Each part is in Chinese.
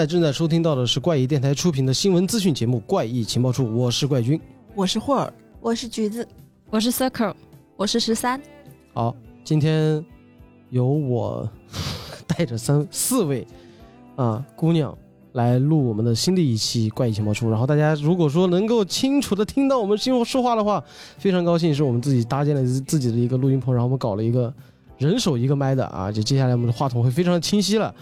现在正在收听到的是怪异电台出品的新闻资讯节目《怪异情报处》，我是怪君。我是霍尔，我是橘子，我是 Circle，我是十三。好，今天由我带着三四位啊姑娘来录我们的新的一期《怪异情报处》。然后大家如果说能够清楚的听到我们今后说话的话，非常高兴，是我们自己搭建了自自己的一个录音棚，然后我们搞了一个人手一个麦的啊，就接下来我们的话筒会非常的清晰了。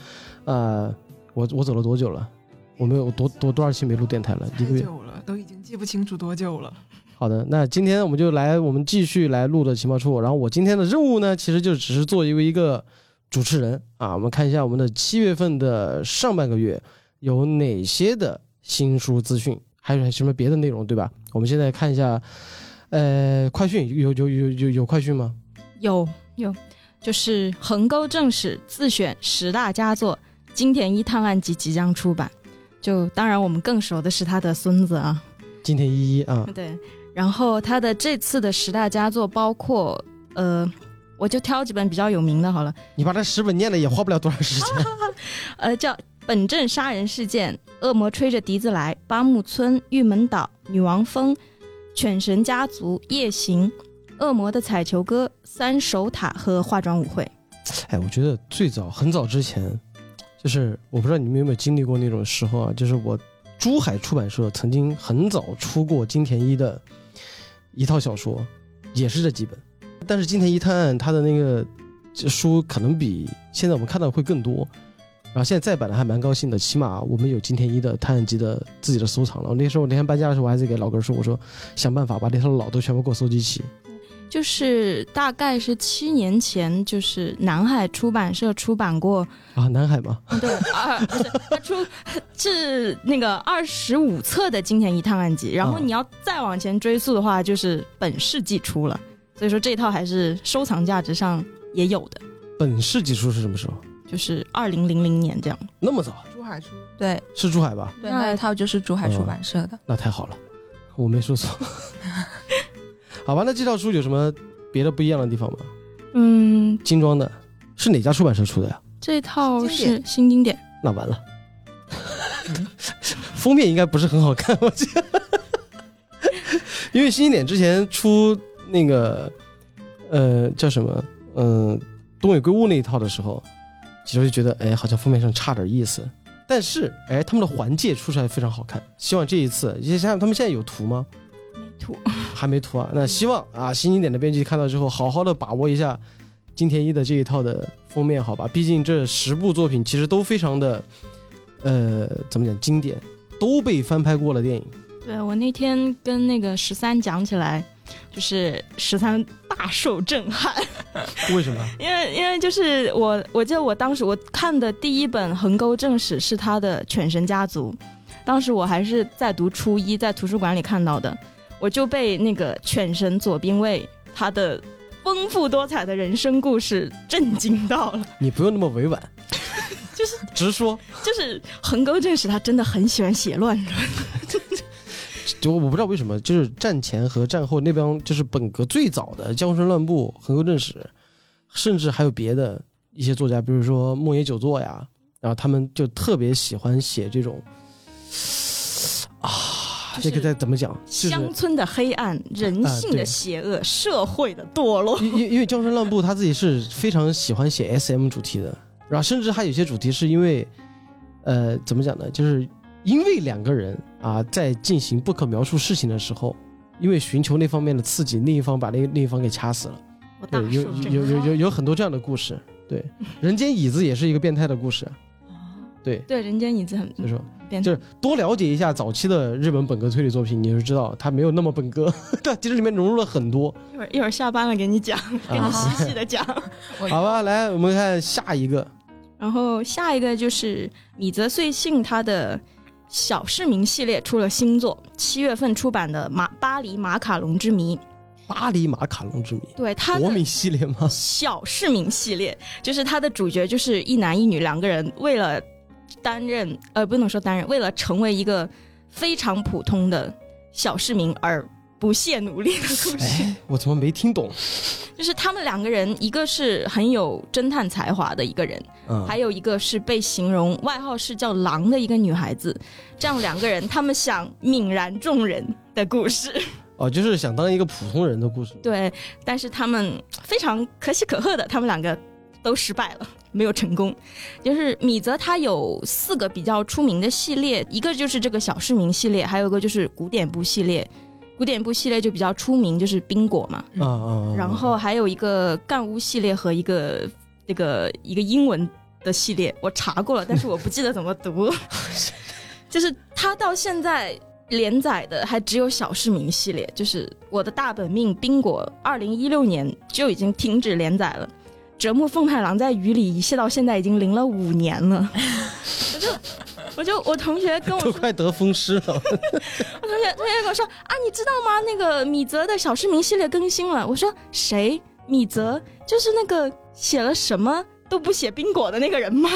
呃，我我走了多久了？我们有多多多少期没录电台了？一个月。久了，都已经记不清楚多久了。好的，那今天我们就来，我们继续来录的情报处。然后我今天的任务呢，其实就只是作为一个主持人啊。我们看一下我们的七月份的上半个月有哪些的新书资讯，还有什么别的内容，对吧？我们现在看一下，呃，快讯有有有有有快讯吗？有有，就是横沟正史自选十大佳作，金田一探案集即将出版。就当然我们更熟的是他的孙子啊，金田一一啊，对。然后他的这次的十大佳作包括，呃，我就挑几本比较有名的好了。你把这十本念了也花不了多长时间。呃，叫《本镇杀人事件》《恶魔吹着笛子来》《八木村》《玉门岛》《女王峰》《犬神家族》《夜行》《恶魔的彩球歌》《三守塔》和《化妆舞会》。哎，我觉得最早很早之前，就是我不知道你们有没有经历过那种时候啊，就是我珠海出版社曾经很早出过金田一的。一套小说，也是这几本，但是金田一探案它的那个书可能比现在我们看到会更多，然后现在再版的还蛮高兴的，起码我们有金田一的探案集的自己的收藏了。那时候我那天搬家的时候，我还是给老哥说，我说想办法把那套老都全部给我收集齐。就是大概是七年前，就是南海出版社出版过啊，南海吗？对，二 不是他出 是那个二十五册的金田一探案集，然后你要再往前追溯的话，就是本世纪出了，所以说这套还是收藏价值上也有的。本世纪出是什么时候？就是二零零零年这样。那么早？珠海出？对，是珠海吧？对，那一套就是珠海出版社的。那太好了，我没说错。好吧，那这套书有什么别的不一样的地方吗？嗯，精装的，是哪家出版社出的呀？这套是新经典。那完了，封面应该不是很好看，我觉得，因为新经典之前出那个，呃，叫什么？嗯，东野圭吾那一套的时候，其实就觉得，哎，好像封面上差点意思。但是，哎，他们的环界出出来非常好看。希望这一次，你想想，他们现在有图吗？没图还没涂啊，那希望啊，新经典的编辑看到之后，好好的把握一下金田一的这一套的封面，好吧？毕竟这十部作品其实都非常的，呃，怎么讲经典，都被翻拍过了电影。对我那天跟那个十三讲起来，就是十三大受震撼。为什么？因为因为就是我，我记得我当时我看的第一本横沟正史是他的《犬神家族》，当时我还是在读初一，在图书馆里看到的。我就被那个犬神左兵卫他的丰富多彩的人生故事震惊到了。你不用那么委婉，就是直说。就是横沟正史他真的很喜欢写乱伦。就我不知道为什么，就是战前和战后那边，就是本格最早的江山乱步、横沟正史，甚至还有别的一些作家，比如说莫野久作呀，然后他们就特别喜欢写这种啊。这个再怎么讲？乡村的黑暗，人性的邪恶，社会的堕落。因因为江山乱步他自己是非常喜欢写 S M 主题的，然后甚至还有些主题是因为，呃，怎么讲呢？就是因为两个人啊在进行不可描述事情的时候，因为寻求那方面的刺激，另一方把另另一方给掐死了。对，有有有有有很多这样的故事。对，人间椅子也是一个变态的故事。对对，人间椅子很就是说。就是多了解一下早期的日本本格推理作品，你就知道它没有那么本格，对，其实里面融入了很多。一会儿一会儿下班了给你讲，给你细细的讲。好吧，来我们看下一个。然后下一个就是米泽穗信他的小市民系列出了新作，七月份出版的《马巴黎马卡龙之谜》。巴黎马卡龙之谜，对，他国民系列吗？小市民系列，就是他的主角就是一男一女两个人为了。担任呃不能说担任，为了成为一个非常普通的小市民而不懈努力的故事。哎，我怎么没听懂？就是他们两个人，一个是很有侦探才华的一个人，嗯，还有一个是被形容外号是叫“狼”的一个女孩子。这样两个人，他们想泯然众人的故事。哦，就是想当一个普通人的故事。对，但是他们非常可喜可贺的，他们两个都失败了，没有成功。就是米泽他有四个比较出名的系列，一个就是这个小市民系列，还有一个就是古典部系列。古典部系列就比较出名，就是冰果嘛。然后还有一个干屋系列和一个这个一个英文的系列，我查过了，但是我不记得怎么读。就是他到现在连载的还只有小市民系列，就是我的大本命冰果，二零一六年就已经停止连载了。折木奉太郎在雨里一泻到现在已经淋了五年了，我就我就我同学跟我说，都快得风湿了。我同学同学跟我说啊，你知道吗？那个米泽的小市民系列更新了。我说谁？米泽就是那个写了什么都不写冰果的那个人吗？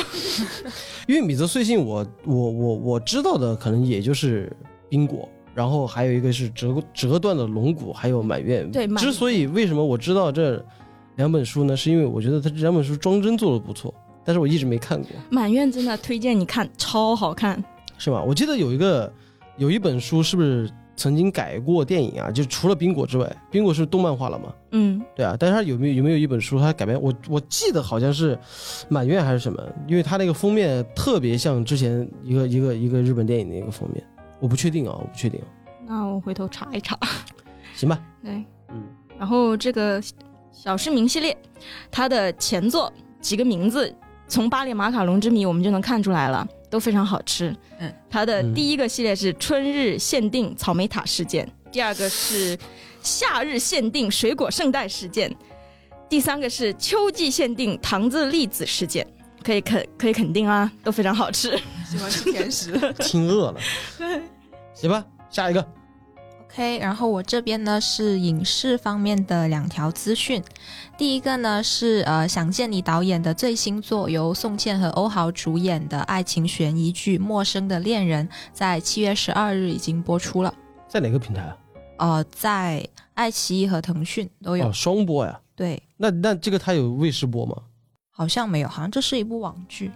因为米泽碎信我，我我我知道的可能也就是冰果，然后还有一个是折折断的龙骨，还有满月。对满月之所以为什么我知道这两本书呢，是因为我觉得他这两本书装帧做的不错，但是我一直没看过，满院真的推荐你看，超好看。是吧？我记得有一个有一本书是不是曾经改过电影啊？就除了冰果之外，冰果是动漫化了嘛？嗯，对啊，但是它有没有有没有一本书它改编？我我记得好像是满院还是什么，因为它那个封面特别像之前一个一个一个日本电影的一个封面，我不确定啊，我不确定。那我回头查一查。行吧，对，嗯，然后这个小市民系列，它的前作几个名字，从巴黎马卡龙之谜我们就能看出来了，都非常好吃。嗯，它的第一个系列是春日限定草莓塔事件，第二个是夏日限定水果圣代事件，第三个是秋季限定糖渍栗子事件。可以肯可以肯定啊，都非常好吃。喜欢吃甜食。听饿了。行吧，下一个。OK，然后我这边呢是影视方面的两条资讯。第一个呢是呃想见你导演的最新作，由宋茜和欧豪主演的爱情悬疑剧《陌生的恋人》，在七月十二日已经播出了。在哪个平台啊？呃，在爱奇艺和腾讯都有。哦，双播呀。对，那那这个它有卫视播吗？好像没有，好像这是一部网剧，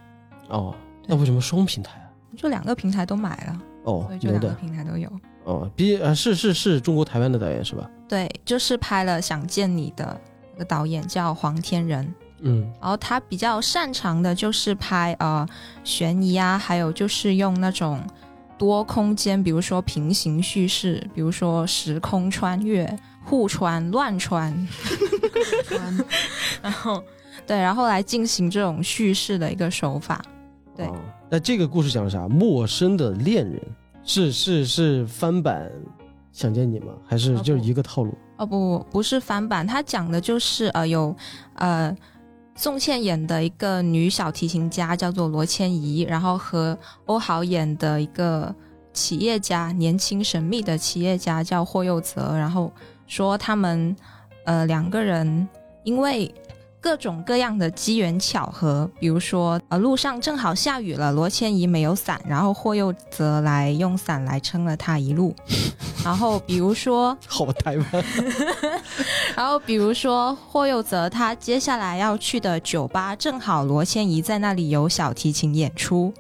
哦，那为什么双平台啊？就两个平台都买了，哦所以，就有两个的。平台都有。哦，比呃是是是中国台湾的导演是吧？对，就是拍了《想见你》的那个导演叫黄天仁。嗯，然后他比较擅长的就是拍呃悬疑啊，还有就是用那种多空间，比如说平行叙事，比如说时空穿越、互穿、乱穿，然后对，然后来进行这种叙事的一个手法。对哦那这个故事讲的啥？陌生的恋人是是是翻版《想见你》吗？还是哦就是一个套路？哦不，不是翻版，他讲的就是呃有呃宋茜演的一个女小提琴家叫做罗千怡，然后和欧豪演的一个企业家，年轻神秘的企业家叫霍佑泽，然后说他们呃两个人因为。各种各样的机缘巧合，比如说，呃，路上正好下雨了，罗千怡没有伞，然后霍佑泽来用伞来撑了他一路。然后，比如说，好台湾，然后比如说霍佑泽他接下来要去的酒吧，正好罗千怡在那里有小提琴演出。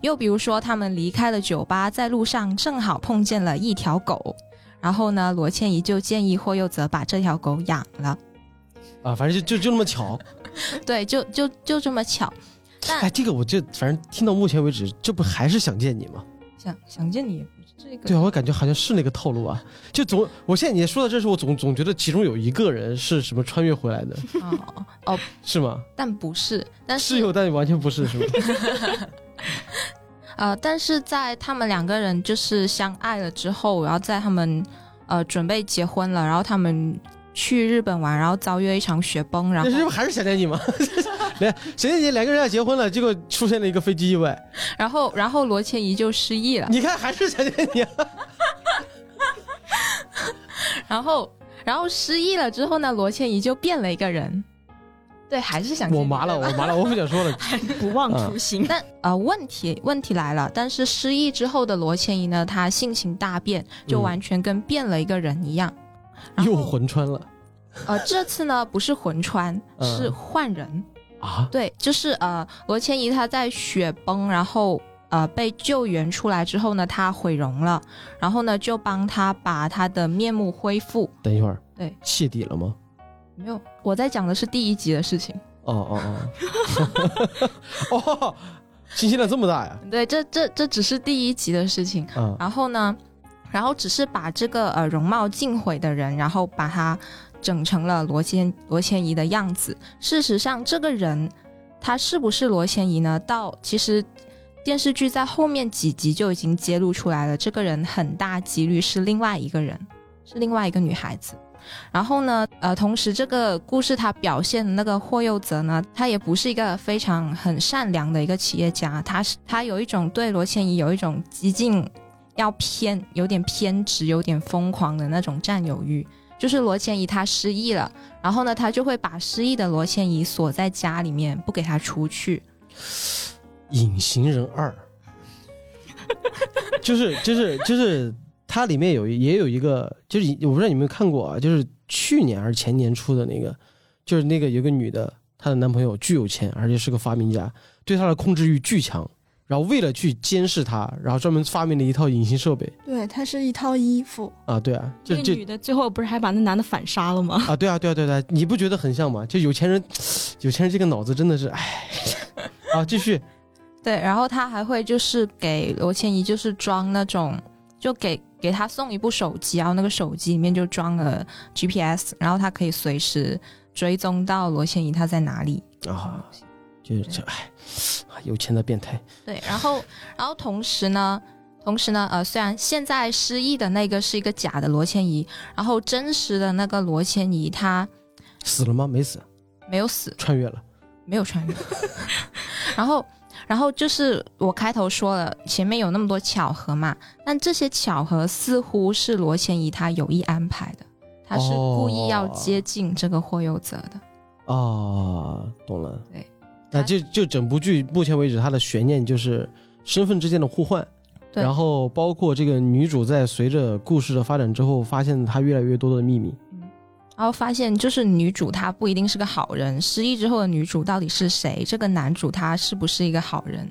又比如说他们离开了酒吧，在路上正好碰见了一条狗，然后呢，罗千怡就建议霍佑泽把这条狗养了。啊，反正就就就那么巧。对，就就就这么巧。但哎，这个我就反正听到目前为止，这不还是想见你吗？想想见你也不是这个，对啊，我感觉好像是那个套路啊。就总，我现在你说到这时候，我总总觉得其中有一个人是什么穿越回来的，哦哦，是吗？但不是，但是有，但完全不是，是吗？呃，但是在他们两个人就是相爱了之后，然后在他们呃准备结婚了，然后他们去日本玩，然后遭遇一场雪崩，然后那这不还是想见你吗？来，想见你两个人要结婚了，结果出现了一个飞机意外，然后然后罗千怡就失忆了，你看还是想见你啊。然后然后失忆了之后呢，罗千怡就变了一个人，对，还是想我麻了，我麻了，我不想说了。不忘初心。但呃，问题问题来了，但是失忆之后的罗千怡呢，她性情大变，就嗯完全跟变了一个人一样。然又魂穿了呃，这次呢不是魂穿，嗯是换人。啊！对，就是呃，罗千怡她在雪崩，然后呃被救援出来之后呢，她毁容了，然后呢就帮她把她的面目恢复。等一会儿，对，泄底了吗？没有，我在讲的是第一集的事情。哦哦哦，哦，信息量这么大呀？对，这这这只是第一集的事情。啊，然后呢，然后只是把这个呃容貌尽毁的人，然后把他整成了罗千罗千怡的样子。事实上，这个人他是不是罗千怡呢？到其实电视剧在后面几集就已经揭露出来了，这个人很大几率是另外一个人，是另外一个女孩子。然后呢，呃，同时这个故事他表现的那个霍佑泽呢，他也不是一个非常很善良的一个企业家，他是他有一种对罗千怡有一种激进要偏，有点偏执，有点疯狂的那种占有欲。就是罗千怡她失忆了，然后呢，他就会把失忆的罗千怡锁在家里面，不给她出去。隐形人二，就是就是就是它里面有也有一个，就是我不知道你们有没有看过啊，就是去年还是前年出的那个，就是那个有个女的，她的男朋友巨有钱，而且是个发明家，对她的控制欲巨强，然后为了去监视他，然后专门发明了一套隐形设备对，它是一套衣服，啊，对啊，就就那个女的最后不是还把那男的反杀了吗？啊，对啊，对啊，对啊，对啊，你不觉得很像吗？就有钱人，有钱人这个脑子真的是，哎，啊，继续，对，然后他还会就是给罗千怡就是装那种，就给给他送一部手机，然后那个手机里面就装了 GPS，然后他可以随时追踪到罗千怡她在哪里。啊，就是这，哎，有钱的变态，对，然后然后同时呢，同时呢，呃，虽然现在失忆的那个是一个假的罗千怡，然后真实的那个罗千怡她死了吗？没死，没有死，穿越了。没有穿越。然后，然后就是我开头说了，前面有那么多巧合嘛，但这些巧合似乎是罗千怡她有意安排的，她是故意要接近这个霍佑泽的。啊，懂了。对，那就就整部剧目前为止，它的悬念就是身份之间的互换，对然后包括这个女主在随着故事的发展之后，发现她越来越多的秘密。然后发现，就是女主她不一定是个好人，失忆之后的女主到底是谁？这个男主他是不是一个好人？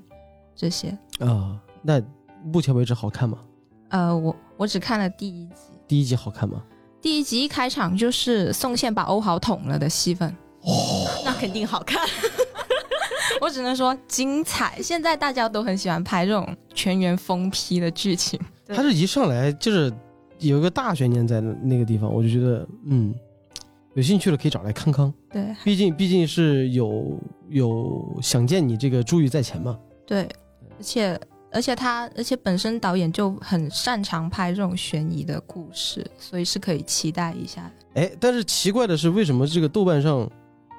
这些，啊，那目前为止好看吗？呃，我我只看了第一集，第一集好看吗？第一集一开场就是宋茜把欧豪捅了的戏份，那肯定好看。我只能说精彩。现在大家都很喜欢拍这种全员疯批的剧情，对它是一上来就是有一个大悬念在那个地方，我就觉得嗯，有兴趣了可以找来康康。对毕竟毕竟是有有想见你这个珠玉在前嘛。对，而且而且他而且本身导演就很擅长拍这种悬疑的故事，所以是可以期待一下的。哎，但是奇怪的是，为什么这个豆瓣上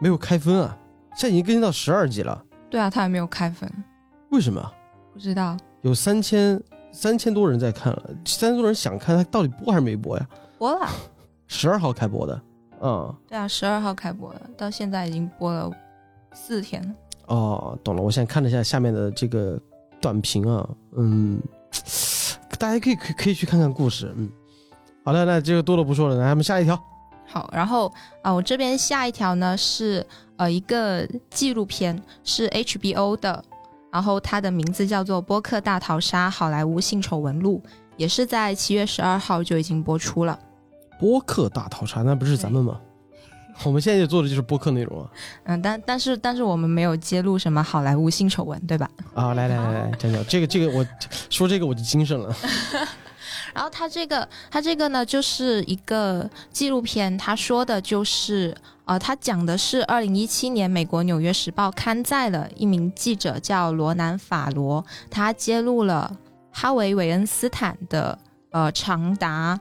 没有开分啊？现在已经更新到十二集了，对啊，他还没有开分，为什么？不知道有三千三千多人在看了，三千多人想看，他到底播还是没播呀？播了。十二号开播的，嗯、对啊，十二号开播的，到现在已经播了四天了。哦，懂了。我现在看了一下下面的这个短评啊，嗯，大家可以可以可以去看看故事，嗯。好了，那这个多了不说了，来我们下一条。好，然后啊、我这边下一条呢是呃一个纪录片，是 HBO 的，然后它的名字叫做《波克大逃杀：好莱坞性丑闻录》，也是在七月十二号就已经播出了。播客大逃杀，那不是咱们吗？我们现在做的就是播客内容啊。嗯，但但是但是我们没有揭露什么好莱坞性丑闻，对吧？啊，来来来来，讲讲这个这个，我说这个我就精神了。然后他这个他这个呢，就是一个纪录片，他说的就是呃，他讲的是二零一七年美国《纽约时报》刊载了一名记者叫罗南·法罗，他揭露了哈维·韦恩斯坦的呃长达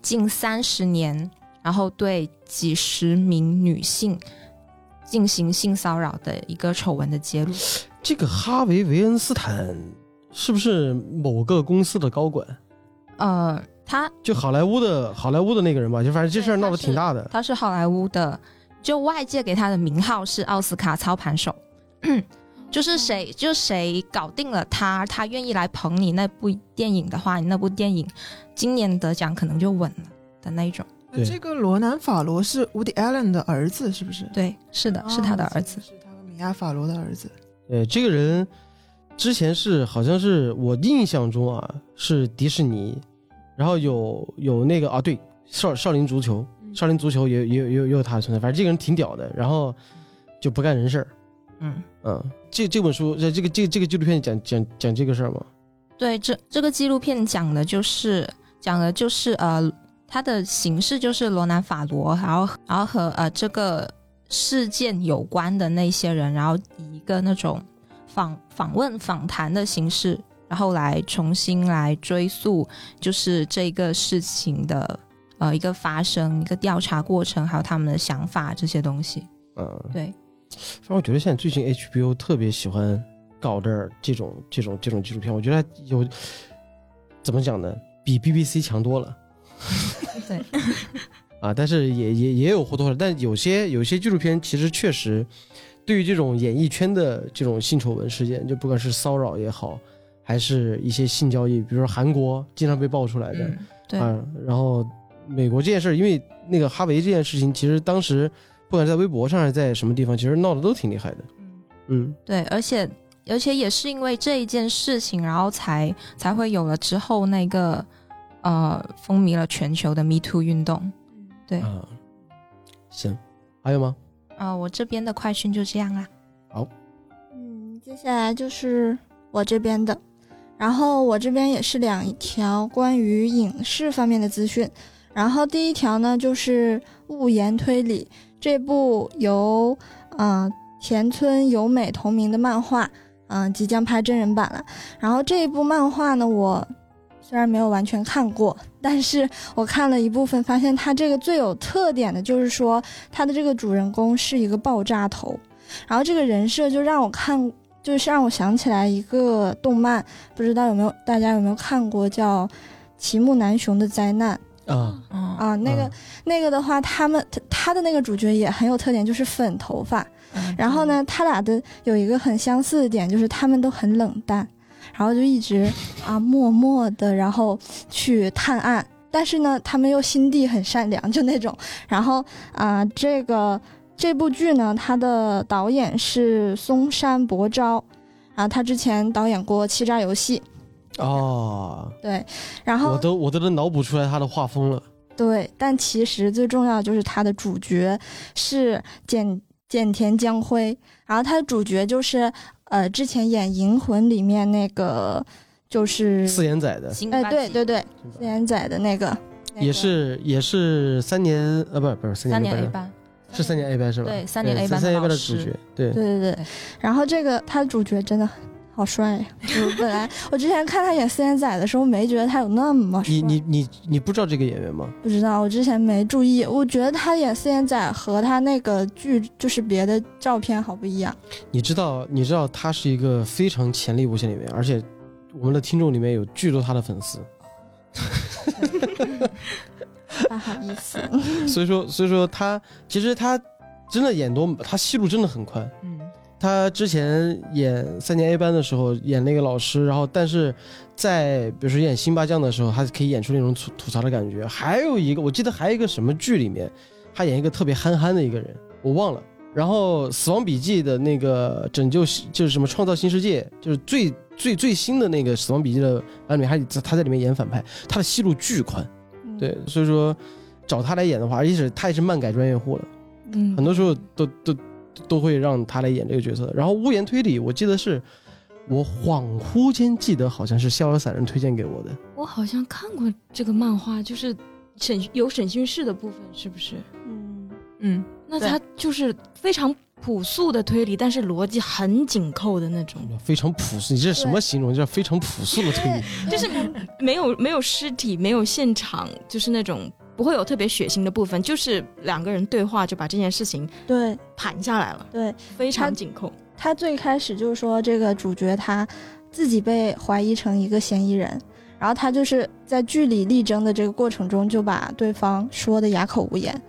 近三十年，然后对几十名女性进行性骚扰的一个丑闻的揭露。这个哈维·维恩斯坦是不是某个公司的高管？呃，他就好莱坞的好莱坞的那个人吧？就反正这事儿闹得挺大的。他是好莱坞的就外界给他的名号是奥斯卡操盘手，就是谁就谁搞定了他，他愿意来捧你那部电影的话，你那部电影今年得奖可能就稳了的那一种。这个罗南·法罗是 Woody Allen 的儿子，是不是？对，是的，是他的儿子哦。是他和米娅·法罗的儿子。对，这个人之前是好像是我印象中啊是迪士尼，然后有有那个啊对少少林足球，少林足球也也有也有也有他的存在，反正这个人挺屌的，然后就不干人事儿。嗯，嗯，这这本书这这个这个这个纪录片讲讲讲这个事儿吗？对，这这个纪录片讲的就是讲的就是呃，它的形式就是罗南·法罗，然后然后和呃这个事件有关的那些人，然后以一个那种访访问访谈的形式，然后来重新来追溯，就是这个事情的呃一个发生、一个调查过程，还有他们的想法这些东西。嗯，对，反正我觉得现在最近 HBO 特别喜欢搞这这种这种这种纪录片，我觉得有怎么讲呢？比 BBC 强多了。对，啊，但是也也也有或多或少，但有些有些纪录片其实确实对于这种演艺圈的这种性丑闻事件，就不管是骚扰也好，还是一些性交易，比如说韩国经常被爆出来的、嗯，对，啊，然后美国这件事，因为那个哈维这件事情，其实当时不管是在微博上还是在什么地方，其实闹得都挺厉害的。嗯，对，而且而且也是因为这一件事情，然后才才会有了之后那个呃风靡了全球的 Me Too 运动。对，啊，行，还有吗？啊，我这边的快讯就这样啦。嗯，接下来就是我这边的，然后我这边也是两条关于影视方面的资讯。然后第一条呢，就是《物言推理》这部由呃田村由美同名的漫画，嗯、即将拍真人版了。然后这一部漫画呢，我虽然没有完全看过，但是我看了一部分，发现它这个最有特点的就是说，它的这个主人公是一个爆炸头。然后这个人设就让我看，就是让我想起来一个动漫，不知道有没有大家有没有看过，叫《齐木楠雄的灾难》啊，嗯啊？那个、嗯那个的话，他们他他的那个主角也很有特点，就是粉头发。嗯 然后呢，他俩的有一个很相似的点，就是他们都很冷淡，然后就一直啊默默的，然后去探案。但是呢，他们又心地很善良，就那种。然后啊、这个这部剧呢，它的导演是松山博昭，然后他之前导演过《欺诈游戏》，哦，对，然后我都我都能脑补出来他的画风了。对，但其实最重要就是他的主角是简简田将辉，然后他的主角就是呃之前演《银魂》里面那个就是四眼仔的，哎对对对四眼仔的那个，那个也是也是三年呃不是不是三三年年班 A 班，是三年 A 班是吧？对三年 A 班的三年 A 班的主角，对对对对对，然后这个他的主角真的好帅呀！我本来我之前看他演四眼仔的时候，没觉得他有那么帅。你你你你不知道这个演员吗？不知道，我之前没注意。我觉得他演四眼仔和他那个剧就是别的照片好不一样。你知道你知道他是一个非常潜力无限的演员，而且我们的听众里面有巨多他的粉丝，不好意思，所以说所以说他其实他真的演多，他戏路真的很宽。嗯，他之前演三年 A 班的时候演那个老师，然后但是在比如说演辛巴酱的时候，他可以演出那种吐吐槽的感觉。还有一个我记得还有一个什么剧里面，他演一个特别憨憨的一个人，我忘了。然后《死亡笔记》的那个拯救就是什么创造新世界，就是最最最新的那个《死亡笔记》的版本，还他在里面演反派，他的戏路巨宽。嗯对，所以说找他来演的话，而且是他也是漫改专业户了。嗯很多时候都都都会让他来演这个角色。然后《屋檐推理》，我记得是我恍惚间记得好像是逍遥散人推荐给我的。我好像看过这个漫画，就是审有审讯室的部分，是不是？嗯，嗯，那他就是非常朴素的推理，但是逻辑很紧扣的那种，非常朴素，你这是什么形容？叫非常朴素的推理。就是没有没有尸体，没有现场，就是那种不会有特别血腥的部分，就是两个人对话就把这件事情对盘下来了，对，非常紧扣。他最开始就是说这个主角他自己被怀疑成一个嫌疑人，然后他就是在据理力争的这个过程中就把对方说的哑口无言，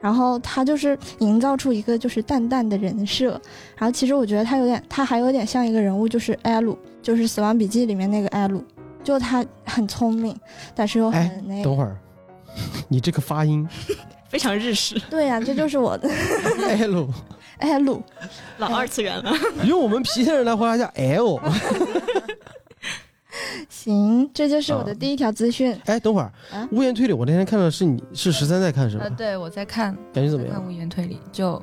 然后他就是营造出一个就是淡淡的人设，然后其实我觉得他有点，他还有点像一个人物，就是艾鲁，就是《死亡笔记》里面那个艾鲁，就他很聪明，但是又哎很那个，等会儿，你这个发音 非常日式，对呀、这就是我的 L，艾鲁。老二次元了。用我们郫县人来回答叫 L。行，这就是我的啊第一条资讯。哎，等会儿啊，屋檐推理，我那天看到是你是十三在看是吧呃，？对我在看，感觉怎么样？看无言推理就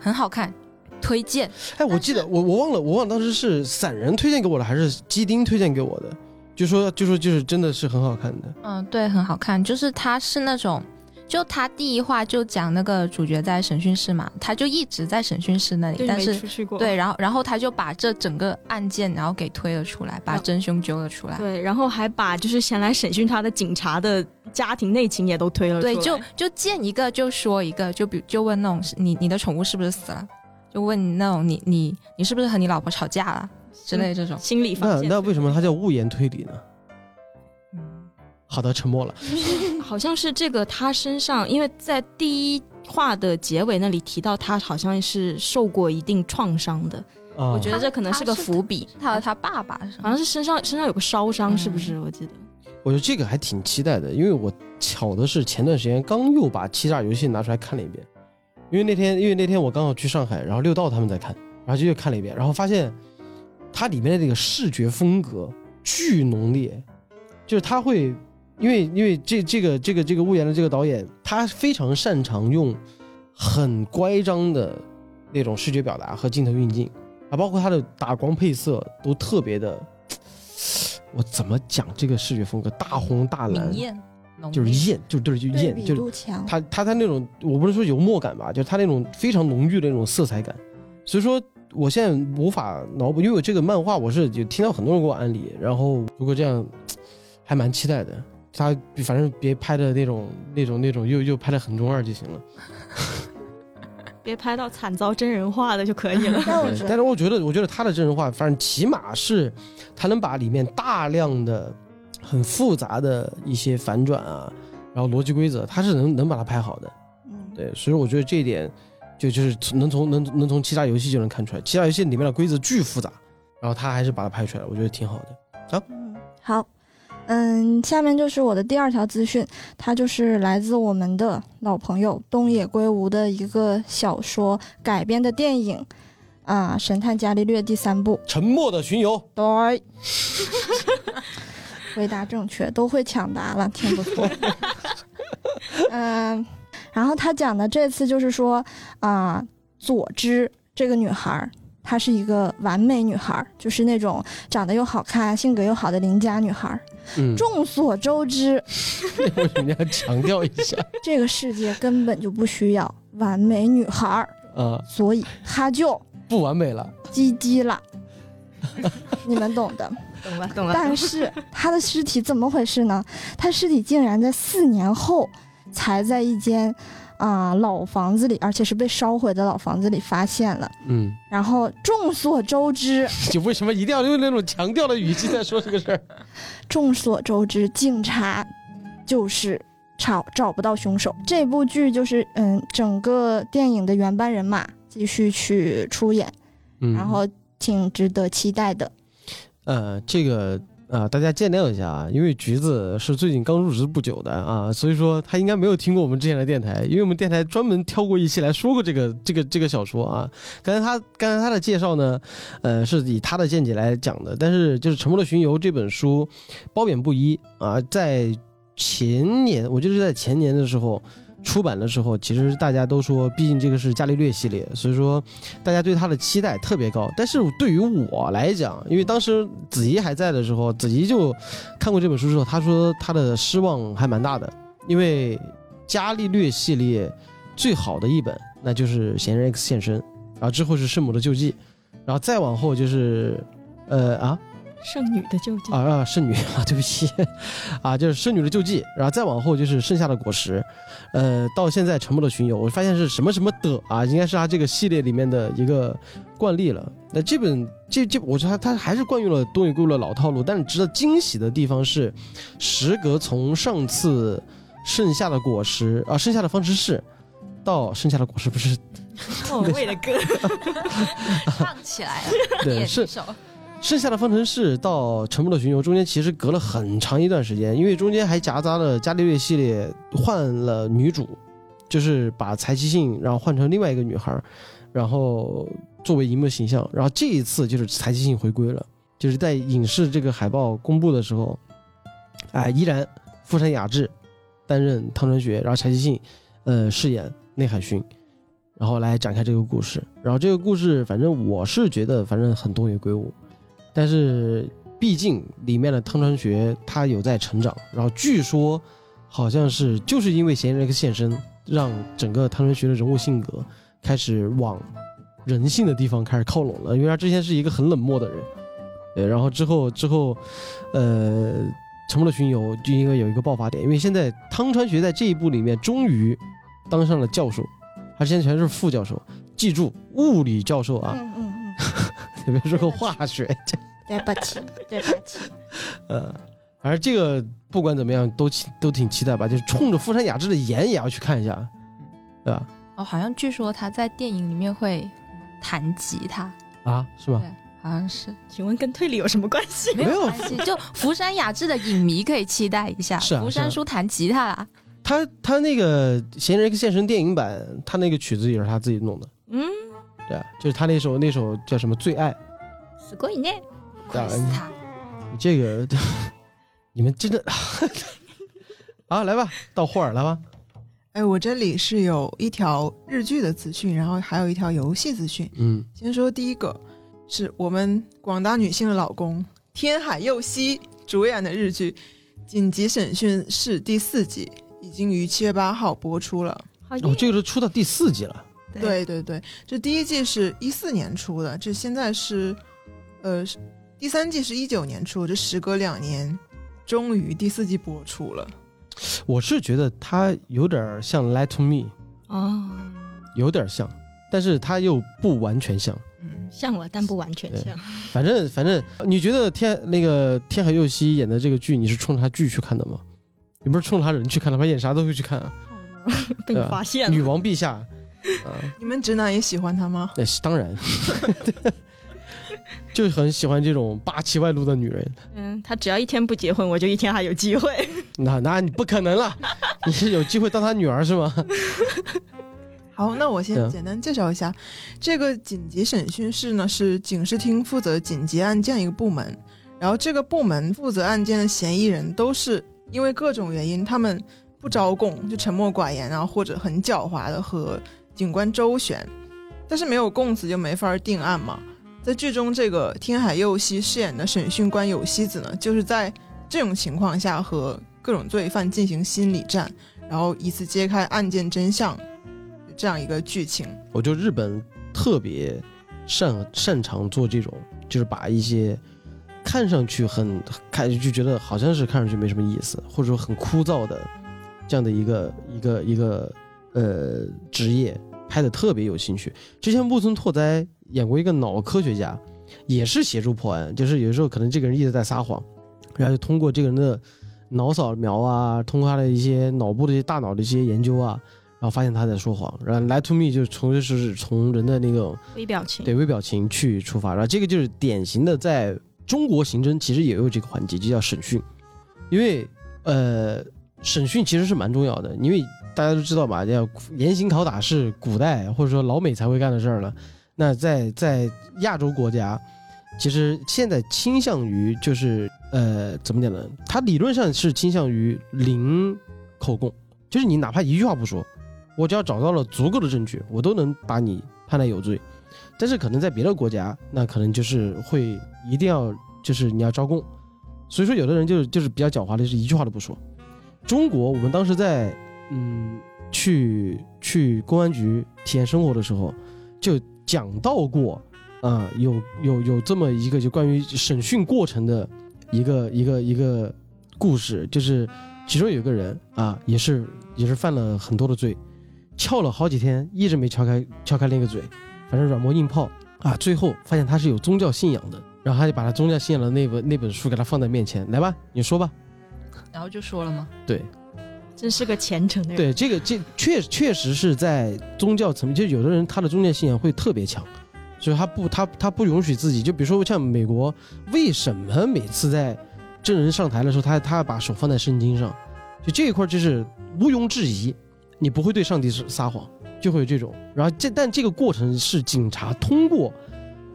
很好看，推荐。哎，我记得我我忘了，我忘了当时是散人推荐给我的，还是基丁推荐给我的？就说就说就是真的是很好看的。嗯，对，很好看。就是它是那种，就他第一话就讲那个主角在审讯室嘛，他就一直在审讯室那里，但是出去过。对，然后然后他就把这整个案件然后给推了出来，把嗯真凶揪了出来。对，然后还把就是前来审讯他的警察的家庭内情也都推了出来。对，就就见一个就说一个，就比就问那种你你的宠物是不是死了，就问那种你你你是不是和你老婆吵架了之类这种。心理。那那为什么他叫物言推理呢？嗯，好的，沉默了。好像是这个他身上，因为在第一话的结尾那里提到他好像是受过一定创伤的，啊，我觉得这可能是个伏笔。他和他爸爸？好像是身上身上有个烧伤，嗯是不是？我记得。我觉得这个还挺期待的，因为我巧的是前段时间刚又把《欺诈游戏》拿出来看了一遍，因为那天因为那天我刚好去上海，然后六道他们在看，然后就又看了一遍，然后发现它里面的这个视觉风格巨浓烈，就是他会因为因为这这个这个这个屋檐的这个导演，他非常擅长用很乖张的那种视觉表达和镜头运镜啊，包括他的打光配色都特别的。我怎么讲这个视觉风格？大红大蓝就是艳，就对，就艳，就是，他他他那种，我不是说油墨感吧，就是他那种非常浓郁的那种色彩感。所以说，我现在无法脑补，因为我这个漫画我是有听到很多人给我安利，然后如果这样，还蛮期待的。他反正别拍的那种那种那种又又拍的很中二就行了。别拍到惨遭真人化的就可以了。但是我觉得，我觉得他的真人化，反正起码是他能把里面大量的很复杂的一些反转啊，然后逻辑规则，他是能能把它拍好的。嗯，对，所以我觉得这一点就就是能从能能从其他游戏就能看出来，其他游戏里面的规则巨复杂，然后他还是把它拍出来了，我觉得挺好的。嗯，好，嗯，下面就是我的第二条资讯，它就是来自我们的老朋友东野圭吾的一个小说改编的电影啊，《神探伽利略》第三部。沉默的巡游，对，回答正确，都会抢答了，挺不错。嗯，然后他讲的这次就是说啊、佐知这个女孩儿，她是一个完美女孩儿，就是那种长得又好看、性格又好的邻家女孩儿。嗯，众所周知，为什么要强调一下这个世界根本就不需要完美女孩儿，啊？所以她就不完美了，鸡鸡了。你们懂的。懂了，懂了。但是他的尸体怎么回事呢？他尸体竟然在四年后才在一间啊、老房子里，而且是被烧毁的老房子里发现了。嗯，然后众所周知，就为什么一定要用那种强调的语气在说这个事儿？众所周知，警察就是找找不到凶手。这部剧就是嗯，整个电影的原班人马继续去出演，嗯，然后挺值得期待的。呃，这个啊、大家见谅一下啊，因为橘子是最近刚入职不久的啊，所以说他应该没有听过我们之前的电台，因为我们电台专门挑过一期来说过这个这个这个小说啊。刚才他刚才他的介绍呢，呃，是以他的见解来讲的，但是就是《沉默的巡游》这本书褒贬不一啊，在前年，我就是在前年的时候。出版的时候，其实大家都说，毕竟这个是伽利略系列，所以说大家对它的期待特别高。但是对于我来讲，因为当时子怡还在的时候，子怡就看过这本书之后，他说他的失望还蛮大的，因为伽利略系列最好的一本那就是《嫌疑人 X 现身》，然后之后是《圣母的救济》，然后再往后就是，呃啊剩女的救济啊啊圣女 啊，对不起啊，就是圣女的救济，然后再往后就是剩下的果实，呃，到现在沉默的巡游，我发现是什么什么的啊，应该是他这个系列里面的一个惯例了。那这本这这，我觉得他他还是惯用了东野圭吾的老套路，但是值得惊喜的地方是，时隔从上次剩下的果实啊，剩下的方程式到剩下的果实不是莫文蔚的歌，唱起来了，对是演一首。剩下的方程式到沉默的巡游中间其实隔了很长一段时间，因为中间还夹杂了伽利略系列换了女主，就是把柴崎幸然后换成另外一个女孩，然后作为荧幕形象，然后这一次就是柴崎幸回归了，就是在影视这个海报公布的时候，哎，依然富山雅治担任汤川学，然后柴崎幸呃饰演内海薰。然后来展开这个故事，然后这个故事，反正我是觉得，反正很东野圭吾，但是毕竟里面的汤川学他有在成长，然后据说好像是就是因为嫌疑人现身，让整个汤川学的人物性格开始往人性的地方开始靠拢了，因为他之前是一个很冷漠的人，对，然后之后之后，呃，沉默的巡游就应该有一个爆发点，因为现在汤川学在这一部里面终于当上了教授，他之前全是副教授，记住物理教授啊，嗯嗯嗯，特别是个化学对不起，对不起。呃，反正这个不管怎么样都期都挺期待吧，就是冲着富山雅治的颜也要去看一下，对吧？哦，好像据说他在电影里面会弹吉他，啊，是吗？对，好像是请问跟推理有什么关系？没有关系。就福山雅治的影迷可以期待一下，是啊福山叔弹吉他啦。他他那个《嫌疑人 X 现身》电影版，他那个曲子也是他自己弄的，嗯，对啊，就是他那首那首叫什么《最爱》，すごいね。 对啊快死他！你这个 你们真的 啊，来吧，到霍尔来吧，哎，我这里是有一条日剧的资讯，然后还有一条游戏资讯。嗯，先说第一个，是我们广大女性的老公天海佑希主演的日剧《紧急审讯室》第四季，已经于七月八号播出了。好哦，这个是出到第四季了，对对对，这第一季是一四年出的，这现在是，呃，是第三季是一九年出，这时隔两年，终于第四季播出了。我是觉得他有点像《Lie to Me》，哦，有点像，但是他又不完全像。嗯，像了，但不完全像。反正反正，你觉得天那个天海佑希演的这个剧，你是冲着他剧去看的吗？你不是冲着他人去看的，他演啥都会去看啊。被你发现了女。王陛下，啊，你们直男也喜欢他吗？那是当然，就很喜欢这种霸气外露的女人。嗯，他只要一天不结婚，我就一天还有机会。那那你不可能了，你是有机会当他女儿是吗？好，那我先简单介绍一下，这个紧急审讯室呢是警视厅负责紧急案件一个部门，然后这个部门负责案件的嫌疑人都是因为各种原因，他们不招供，就沉默寡言，然后或者很狡猾的和警官周旋，但是没有供词就没法定案嘛。在剧中，这个天海佑希饰演的审讯官有希子呢，就是在这种情况下和各种罪犯进行心理战，然后以此揭开案件真相，这样一个剧情。我就日本特别擅擅长做这种，就是把一些看上去很看就觉得好像是看上去没什么意思，或者说很枯燥的这样的一个一个一个呃职业拍的特别有兴趣。之前木村拓哉演过一个脑科学家，也是协助破案，就是有时候可能这个人一直在撒谎，然后就通过这个人的脑扫描啊，通过他的一些脑部的一些大脑的一些研究啊，然后发现他在说谎，然后 lie to me 就是从就是从人的那个微表情。对微表情去出发，然后这个就是典型的在中国刑侦其实也有这个环节，就叫审讯，因为呃审讯其实是蛮重要的，因为大家都知道吧，要严刑拷打是古代或者说老美才会干的事儿了，那在在亚洲国家，其实现在倾向于就是呃怎么讲呢？它理论上是倾向于零口供，就是你哪怕一句话不说，我只要找到了足够的证据，我都能把你判来有罪。但是可能在别的国家，那可能就是会一定要就是你要招供，所以说有的人就是就是比较狡猾的，就是一句话都不说。中国我们当时在嗯去去公安局体验生活的时候，就讲到过啊、有有有这么一个就关于审讯过程的一个一个一个故事，就是其中有一个人啊，也是也是犯了很多的罪，撬了好几天，一直没撬开撬开那个嘴，反正软磨硬泡啊，最后发现他是有宗教信仰的，然后他就把他宗教信仰的那本那本书给他放在面前，来吧，你说吧，然后就说了吗？对，真是个虔诚的人。对，这个这确确实是在宗教层面，就有的人他的宗教信仰会特别强，就是他不他他不允许自己，就比如说像美国，为什么每次在真人上台的时候，他他要把手放在圣经上，就这一块就是毋庸置疑，你不会对上帝是撒谎，就会有这种。然后这但这个过程是警察通过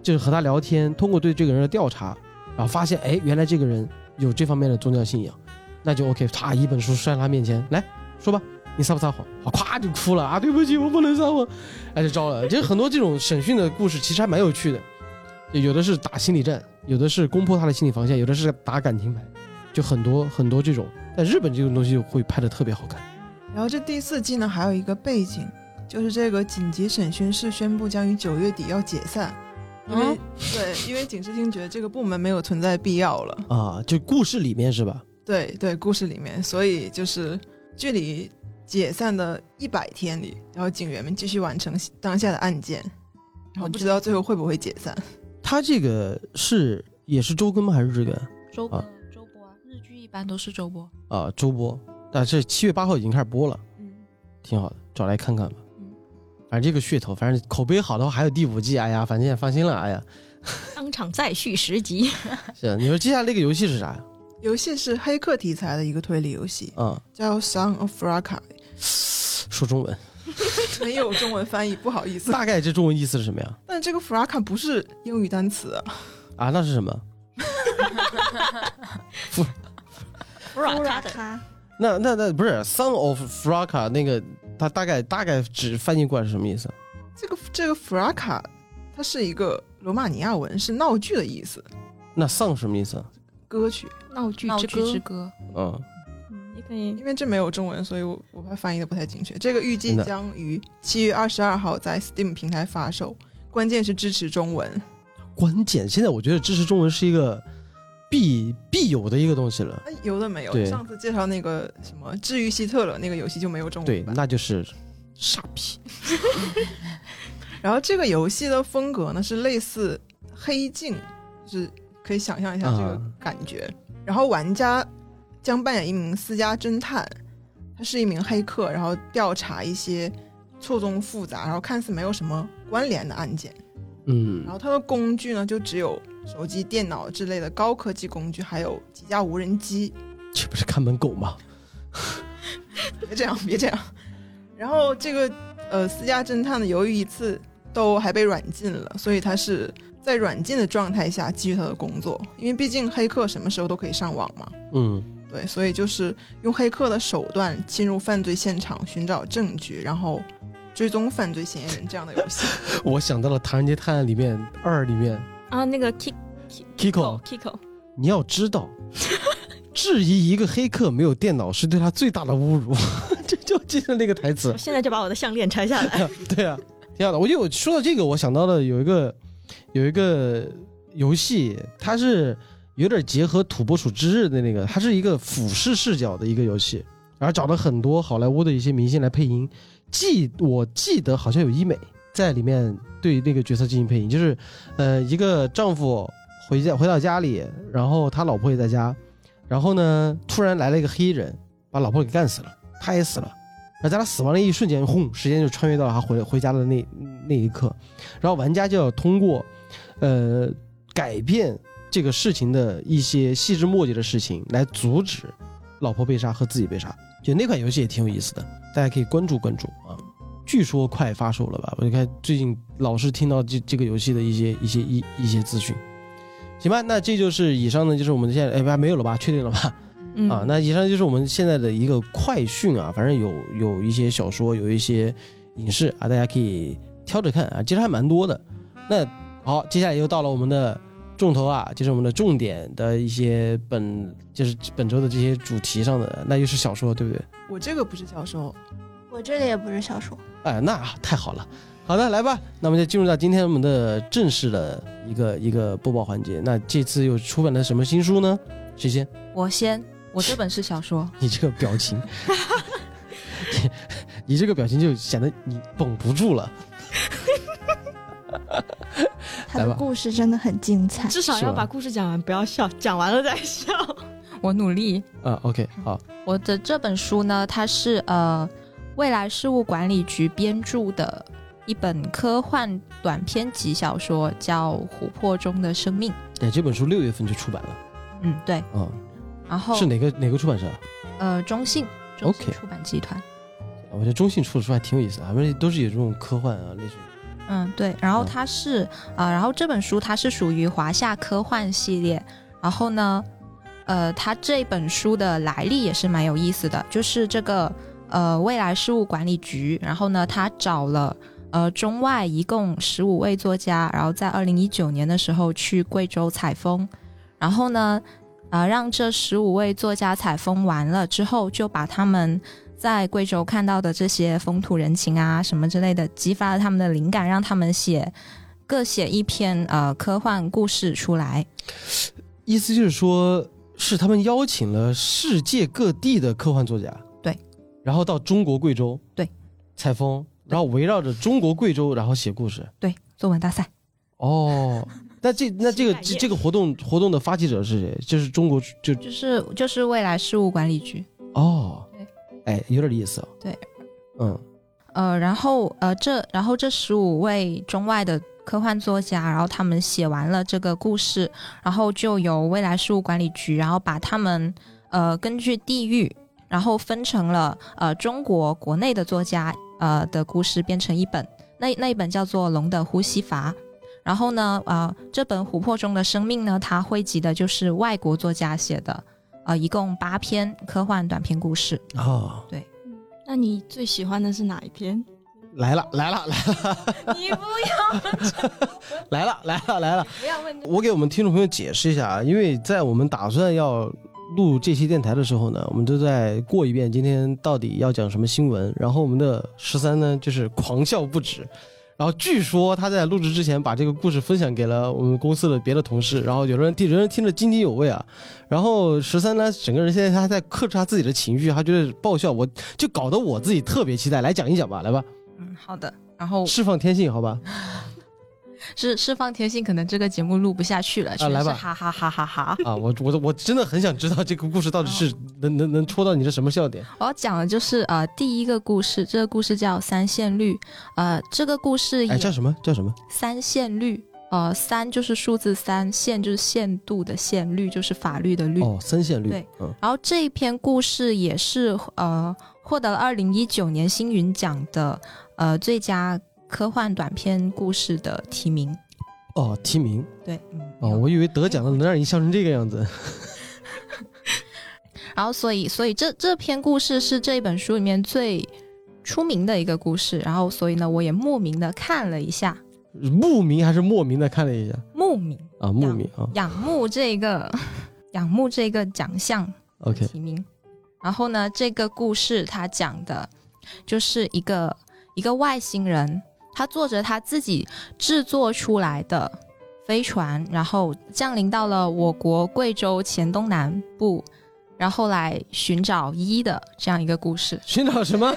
就是和他聊天，通过对这个人的调查，然后发现哎原来这个人有这方面的宗教信仰，那就 OK，啪一本书摔到他面前来说吧。你撒不撒谎？好，咵就哭了啊！对不起，我不能撒谎，哎，就招了。其实很多这种审讯的故事其实还蛮有趣的，有的是打心理战，有的是攻破他的心理防线，有的是打感情牌，就很多很多这种。但日本这种东西会拍的特别好看。然后这第四季呢，还有一个背景，就是这个紧急审讯室宣布将于九月底要解散，因为、对，因为警视厅觉得这个部门没有存在必要了。啊，就故事里面是吧？对对，故事里面，所以就是距离解散的一百天里，然后警员们继续完成当下的案件，然后不知道最后会不会解散。他这个是也是周更吗？还是日更周啊周播啊，日剧一般都是周播。啊？周播，但是七月八号已经开始播了，嗯，挺好的，找来看看吧嗯。反正这个噱头，反正口碑好的话还有第五季，哎呀，反正也放心了，哎呀，当场再续十集。是你说接下来那个游戏是啥呀？游戏是黑客题材的一个推理游戏，啊、叫《Song of Raka》，说中文，没有中文翻译，不好意思。大概这中文意思是什么呀？但这个 Fraka 不是英语单词啊，啊，那是什么？弗乌拉卡，那那那不是 Son of Fraka 那个，它大概大概指翻译过来是什么意思？这个这个 Fraka 它是一个罗马尼亚文，是闹剧的意思，那 Song 什么意思？歌曲。闹剧之歌之歌，嗯，嗯，你可以因为这没有中文，所以我我怕翻译的不太精确。这个预计将于七月二十二号在 Steam 平台发售，关键是支持中文。关键现在我觉得支持中文是一个必必有的一个东西了。哎，有的没有。上次介绍那个什么《治愈希特勒》那个游戏就没有中文，对。那就是傻逼。然后这个游戏的风格呢是类似黑镜，就是可以想象一下这个啊感觉。然后玩家将扮演一名私家侦探，他是一名黑客，然后调查一些错综复杂，然后看似没有什么关联的案件。嗯然后他的工具呢就只有手机、电脑之类的高科技工具，还有几架无人机。这不是看门狗吗？别这样，别这样。然后这个呃私家侦探呢，由于一次斗殴还被软禁了，所以他是在软禁的状态下继续他的工作，因为毕竟黑客什么时候都可以上网嘛。嗯，对，所以就是用黑客的手段进入犯罪现场，寻找证据，然后追踪犯罪嫌疑人这样的游戏。我想到了《唐人街探案》里面二里面啊，那个 Kik Kiko，Kiko，你要知道，质疑一个黑客没有电脑是对他最大的侮辱。这就记得那个台词我。现在就把我的项链拆下来。对啊，挺好的。我觉得我说到这个，我想到了有一个有一个游戏，它是有点结合《土拨鼠之日》的那个，它是一个俯视视角的一个游戏，然后找了很多好莱坞的一些明星来配音。记我记得好像有医美在里面对那个角色进行配音，就是呃一个丈夫回家回到家里，然后他老婆也在家，然后呢突然来了一个黑人，把老婆给干死了，他也死了。然后在他死亡的一瞬间，轰，时间就穿越到了他回回家的那那一刻，然后玩家就要通过，呃，改变这个事情的一些细枝末节的事情，来阻止老婆被杀和自己被杀。就那款游戏也挺有意思的，大家可以关注关注啊。据说快发售了吧？我就看最近老是听到这这个游戏的一些一些一一些资讯。行吧，那这就是以上呢，就是我们现在哎，没有了吧？确定了吧？嗯啊，那以上就是我们现在的一个快讯啊，反正有有一些小说，有一些影视啊，大家可以挑着看啊，其实还蛮多的。那好，接下来又到了我们的重头啊，就是我们的重点的一些本就是本周的这些主题上的，那又是小说，对不对？我这个不是小说，我这个也不是小说，哎，那太好了。好的，来吧，那我们就进入到今天我们的正式的一个一个播报环节。那这次又出版了什么新书呢？谁先？我先，我这本是小说，你这个表情，你 你这个表情就显得你绷不住了。他的故事真的很精彩。至少要把故事讲完，不要笑，讲完了再笑。我努力。啊，OK，好，我的这本书呢，它是呃未来事务管理局编著的一本科幻短篇集小说，叫《琥珀中的生命》。哎，这本书六月份就出版了嗯，对。嗯，然后是哪个哪个出版社啊？呃中信中信 OK 出版集团。我觉得中信出的书还挺有意思的，他们都是有这种科幻啊类似于。嗯，对。然后嗯它是啊、呃然后这本书它是属于华夏科幻系列。然后呢，呃，它这本书的来历也是蛮有意思的，就是这个呃未来事务管理局，然后呢，他找了呃中外一共十五位作家，然后在二零一九年的时候去贵州采风，然后呢，啊，让这十五位作家采风完了之后，就把他们在贵州看到的这些风土人情啊什么之类的，激发了他们的灵感，让他们写各写一篇呃科幻故事出来。意思就是说，是他们邀请了世界各地的科幻作家，对，然后到中国贵州，对，采风，然后围绕着中国贵州，然后写故事。对，作文大赛。哦，那这那这个这这个活动活动的发起者是谁？就是中国就就是就是未来事务管理局，哦。对，哎，有点意思哦。对，嗯，呃，然后呃这然后这十五位中外的科幻作家，然后他们写完了这个故事，然后就由未来事务管理局，然后把他们呃根据地域，然后分成了呃中国国内的作家呃的故事编成一本，那那一本叫做《龙的呼吸阀》。然后呢，呃，这本《琥珀中的生命》呢，它汇集的就是外国作家写的，呃，一共八篇科幻短篇故事。哦，对那你最喜欢的是哪一篇？来了来了来了 你不要来了来了来了！不要问我给我们听众朋友解释一下啊，因为在我们打算要录这期电台的时候呢，我们都在过一遍今天到底要讲什么新闻，然后我们的十三呢就是狂笑不止。然后据说他在录制之前把这个故事分享给了我们公司的别的同事，然后有的人听，有人听得津津有味啊。然后十三呢，整个人现在他在克制他自己的情绪，他觉得爆笑，我就搞得我自己特别期待。来讲一讲吧，来吧，嗯，好的。然后释放天性，好吧？是释放天性，可能这个节目录不下去了，全来吧是哈哈哈哈哈。啊，我我我真的很想知道这个故事到底是能能能戳到你的什么笑点。我要讲的就是呃第一个故事，这个故事叫三线绿，呃这个故事哎，叫什么叫什么？三线绿，呃三就是数字三，线就是限度的限，律就是法律的律。哦，三线律。对，嗯，然后这一篇故事也是呃获得了二零一九年星云奖的呃最佳科幻短篇故事的提名。哦，提名。对，嗯，哦，我以为得奖了能让你笑成这个样子。然后所以所以这这篇故事是这一本书里面最出名的一个故事，然后所以呢我也慕名的看了一下，慕名还是莫名的看了一下慕名啊，慕名啊。仰慕这个 仰慕这个奖项 OK，提名。然后呢，这个故事它讲的就是一个一个外星人，他坐着他自己制作出来的飞船，然后降临到了我国贵州黔东南部，然后来寻找一的这样一个故事。寻找什么？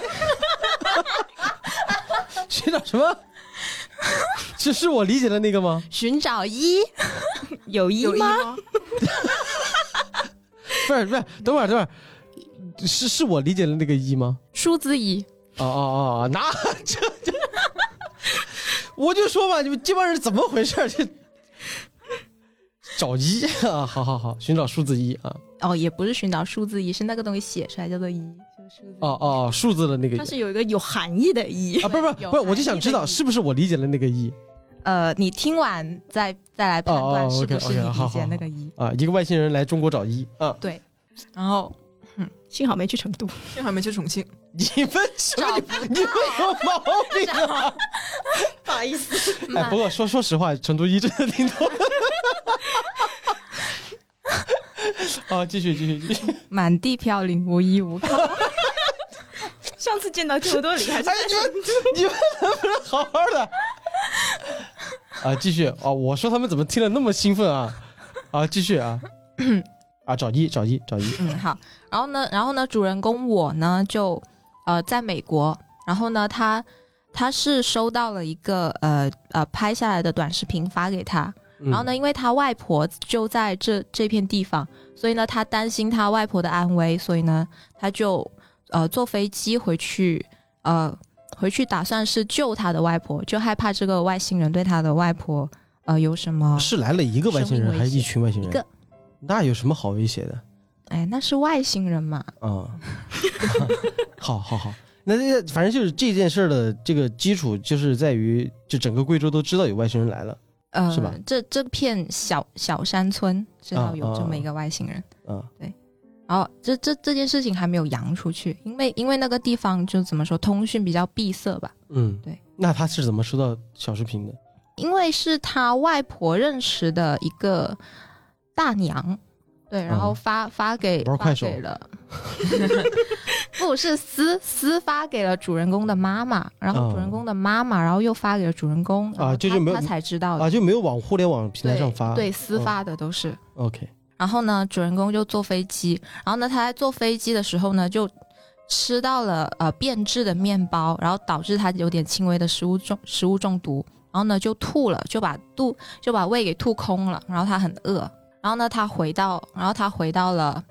寻找什么？这是我理解的那个吗？寻找一，有一有一吗？不是不是，等会儿等会儿，是是我理解的那个一吗？数字一，哦哦哦哦，那这这，我就说吧，你们这帮人怎么回事儿？这找一啊，好好好，寻找数字一啊，哦，也不是寻找数字一，是那个东西写出来叫做一，就是。数字哦哦，数字的那个它是有一个有含义的一。啊，不是不是不 是，我就想知道是不是我理解的那个一。呃，你听完再再来判断是不是你理解那个一。啊？一个外星人来中国找一啊，对，然后幸好没去成都。幸好没去重庆。你们什么？找你们有毛病啊！不好意思，哎，不过说说实话，成都一真的挺多。好，继续继续继续。满地飘零，无依无靠。上次见到这么多里还是哎，你们你们能不能好好的？啊，继续啊！我说他们怎么听了那么兴奋啊？啊，继续啊！啊，找一找一找一。嗯，好。然后呢，然后呢，主人公我呢就呃在美国，然后呢他他是收到了一个呃呃拍下来的短视频发给他，嗯然后呢，因为他外婆就在这这片地方，所以呢，他担心他外婆的安危，所以呢，他就呃坐飞机回去，呃回去打算是救他的外婆，就害怕这个外星人对他的外婆呃有什么？是来了一个外星人还是一群外星人？一个，那有什么好威胁的哎，那是外星人嘛？嗯？好好好，那这反正就是这件事的这个基础，就是在于就整个贵州都知道有外星人来了呃，是吧这这片小小山村知道有这么一个外星人。啊。然后这这这件事情还没有扬出去，因为因为那个地方就怎么说，通讯比较闭塞吧。嗯，对。那他是怎么收到小视频的？因为是他外婆认识的一个大娘，对，然后嗯。发、发给发玩快手。给了，不是私私发给了主人公的妈妈，然后主人公的妈妈，然后又发给了主人公啊，这就没有他他才知道的。啊，就没有往互联网平台上发。对，对私发的都是。OK，然后呢，主人公就坐飞机，然后呢，他在坐飞机的时候呢，就吃到了呃变质的面包，然后导致他有点轻微的食物中食物中毒，然后呢就吐了，就把肚就把胃给吐空了，然后他很饿，然后呢他回到，然后他回到了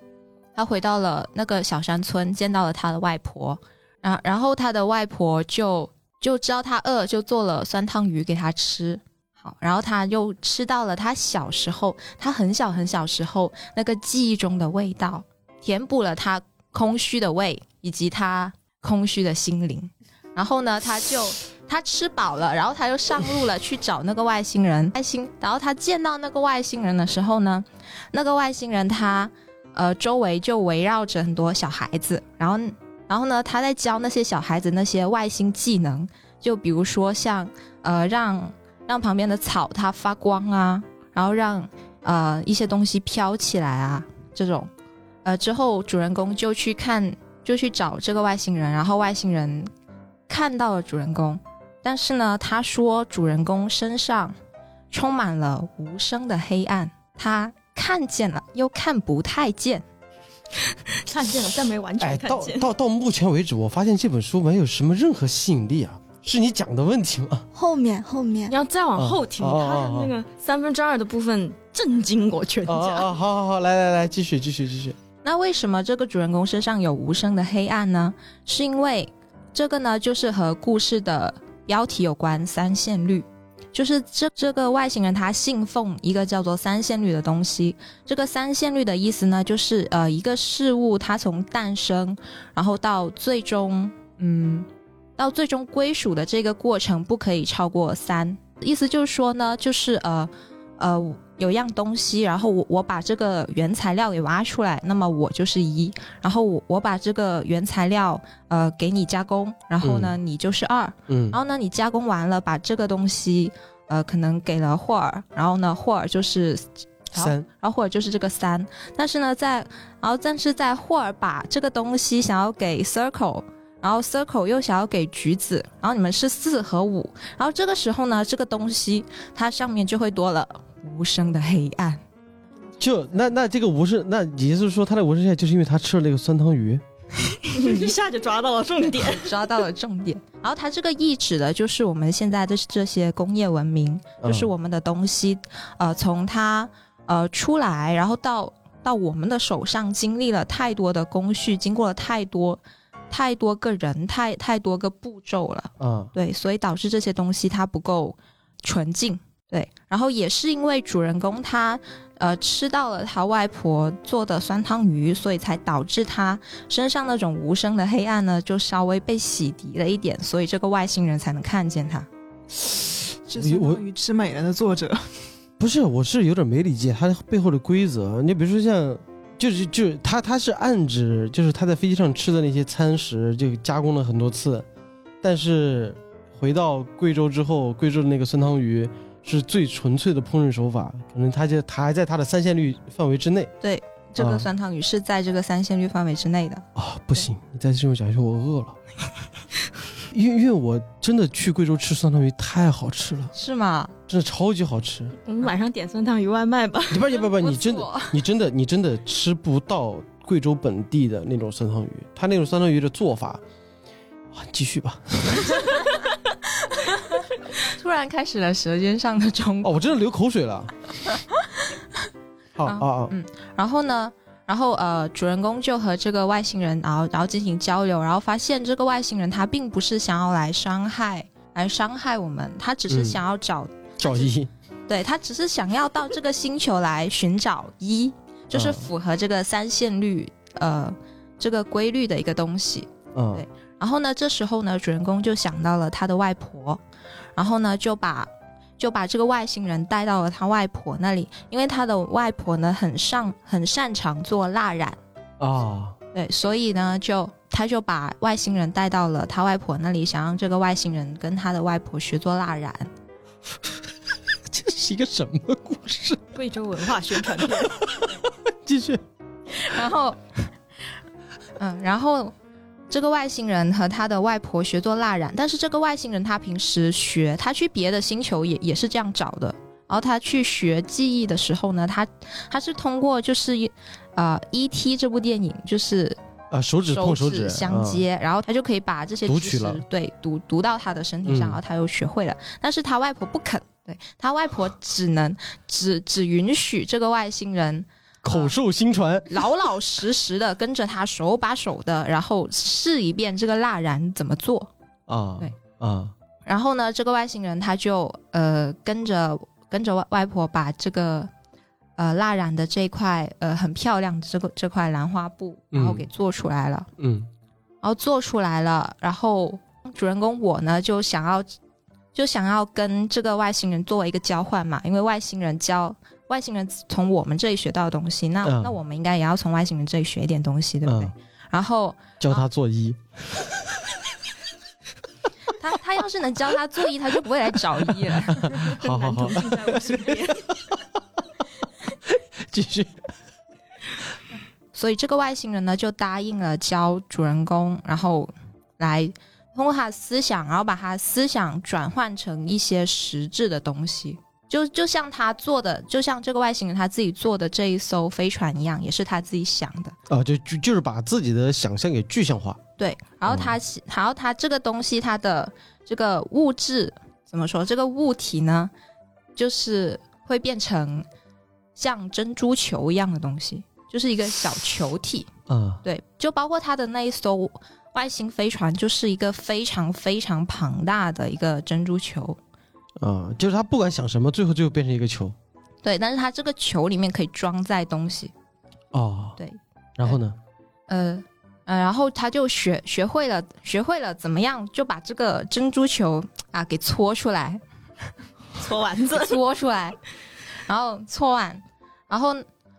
他回到了那个小山村，见到了他的外婆，然然后他的外婆就就知道他饿，就做了酸汤鱼给他吃。好，然后他又吃到了他小时候，他很小很小时候那个记忆中的味道，填补了他空虚的胃以及他空虚的心灵。然后呢，他就他吃饱了，然后他就上路了去找那个外星人。外星，然后他见到那个外星人的时候呢，那个外星人他呃周围就围绕着很多小孩子，然后然后呢，他在教那些小孩子那些外星技能，就比如说像呃让让旁边的草它发光啊，然后让呃一些东西飘起来啊，这种，呃之后主人公就去看，就去找这个外星人，然后外星人看到了主人公，但是呢，他说主人公身上充满了无声的黑暗，他看见了又看不太见。看见了，但没完哎，到全看见。到到目前为止，我发现这本书没有什么任何吸引力啊，是你讲的问题吗？后面后面你要再往后听，他的那个三分之二的部分震惊我全啊家。啊，好好好，来来来，继续继续继续。那为什么这个主人公身上有无声的黑暗呢？是因为这个呢，就是和故事的标题有关，三线律。就是这这个外星人他信奉一个叫做三线律的东西。这个三线律的意思呢，就是呃一个事物它从诞生，然后到最终嗯到最终归属的这个过程不可以超过三。意思就是说呢，就是呃呃有样东西，然后我我把这个原材料给挖出来，那么我就是一，然后我我把这个原材料呃给你加工，然后呢、你就是二，嗯。然后呢你加工完了，把这个东西呃可能给了霍尔，然后呢霍尔就是三然后霍尔就是这个三，但是呢，在然后但是在霍尔把这个东西想要给 Circle，然后 Circle 又想要给橘子，然后你们是四和五，然后这个时候呢，这个东西它上面就会多了无声的黑暗。就那那这个无声，那也就是说他的无声黑就是因为他吃了那个酸汤鱼。一下就抓到了重点。抓到了重点。然后他这个意指的就是我们现在的这些工业文明，嗯就是我们的东西，呃，从它呃出来，然后到到我们的手上，经历了太多的工序，经过了太多太多个人，太太多个步骤了。嗯，对，所以导致这些东西它不够纯净。对，然后也是因为主人公他呃吃到了他外婆做的酸汤鱼，所以才导致他身上那种无声的黑暗呢，就稍微被洗涤了一点，所以这个外星人才能看见他。是相当于吃美人的作者，不是，我是有点没理解他背后的规则。你比如说像，就是就是他他是暗指，就是他在飞机上吃的那些餐食，就加工了很多次，但是回到贵州之后，贵州的那个酸汤鱼是最纯粹的烹饪手法，可能它就它还在它的三线率范围之内对，这啊个酸汤鱼是在这个三线率范围之内的。啊！不行，你再这么讲下去，我饿了。因为因为我真的去贵州吃酸汤鱼太好吃了，是吗？真的超级好吃。我们晚上点酸汤鱼外卖吧。你不不不不，你真的你真的你真的吃不到贵州本地的那种酸汤鱼，它那种酸汤鱼的做法，啊，继续吧。突然开始了舌尖上的中哦，我真的流口水了。啊 好啊啊，嗯，然后呢，然后呃，主人公就和这个外星人，然后然后进行交流，然后发现这个外星人他并不是想要来伤害来伤害我们，他只是嗯。想要找，找一。对他只是想要到这个星球来寻找一，就是啊符合这个三线律呃这个规律的一个东西。嗯。对然后呢，这时候呢，主人公就想到了他的外婆，然后呢，就把就把这个外星人带到了他外婆那里，因为他的外婆呢很上很擅长做蜡染，啊，对，所以呢，就他就把外星人带到了他外婆那里，想让这个外星人跟他的外婆学做蜡染。这是一个什么故事？贵州文化宣传片，继续然后，嗯，然后这个外星人和他的外婆学做蜡染，但是这个外星人他平时学，他去别的星球也也是这样找的。然后他去学记忆的时候呢，他他是通过就是一呃《E.T.》这部电影，就是啊，手指碰手指相接，然后他就可以把这些知识读取了对读读到他的身体上，嗯然后他又学会了。但是他外婆不肯，对他外婆只能只只允许这个外星人口授心传老老实实的跟着他手把手的，然后试一遍这个蜡染怎么做。啊，对啊，然后呢，这个外星人他就呃跟着跟着外外婆把这个呃蜡染的这块呃很漂亮的这个这块兰花布，然后嗯给做出来了。嗯然后做出来了，然后主人公我呢就想要就想要跟这个外星人作为一个交换嘛，因为外星人教外星人从我们这里学到的东西，那、嗯那我们应该也要从外星人这里学一点东西，对不对？嗯，然后教他做揖，他他要是能教他做揖，他就不会来找揖了。好 好好。继续，所以这个外星人呢就答应了教主人公，然后来通过他的思想，然后把他思想转换成一些实质的东西。就就像他做的，就像这个外星人他自己做的这一艘飞船一样，也是他自己想的。啊，就就就是把自己的想象给具象化，对，然后他，然后他这个东西，它的这个物质怎么说？这个物体呢，就是会变成像珍珠球一样的东西，就是一个小球体。嗯，对，就包括他的那一艘外星飞船，就是一个非常非常庞大的一个珍珠球。啊，就是他不管想什么，最后就变成一个球，对，但是他这个球里面可以装载东西。哦，对，然后呢，呃呃，然后他就学学会了，学会了怎么样就把这个珍珠球啊给搓出来，搓丸子，搓出来，然后搓完，然后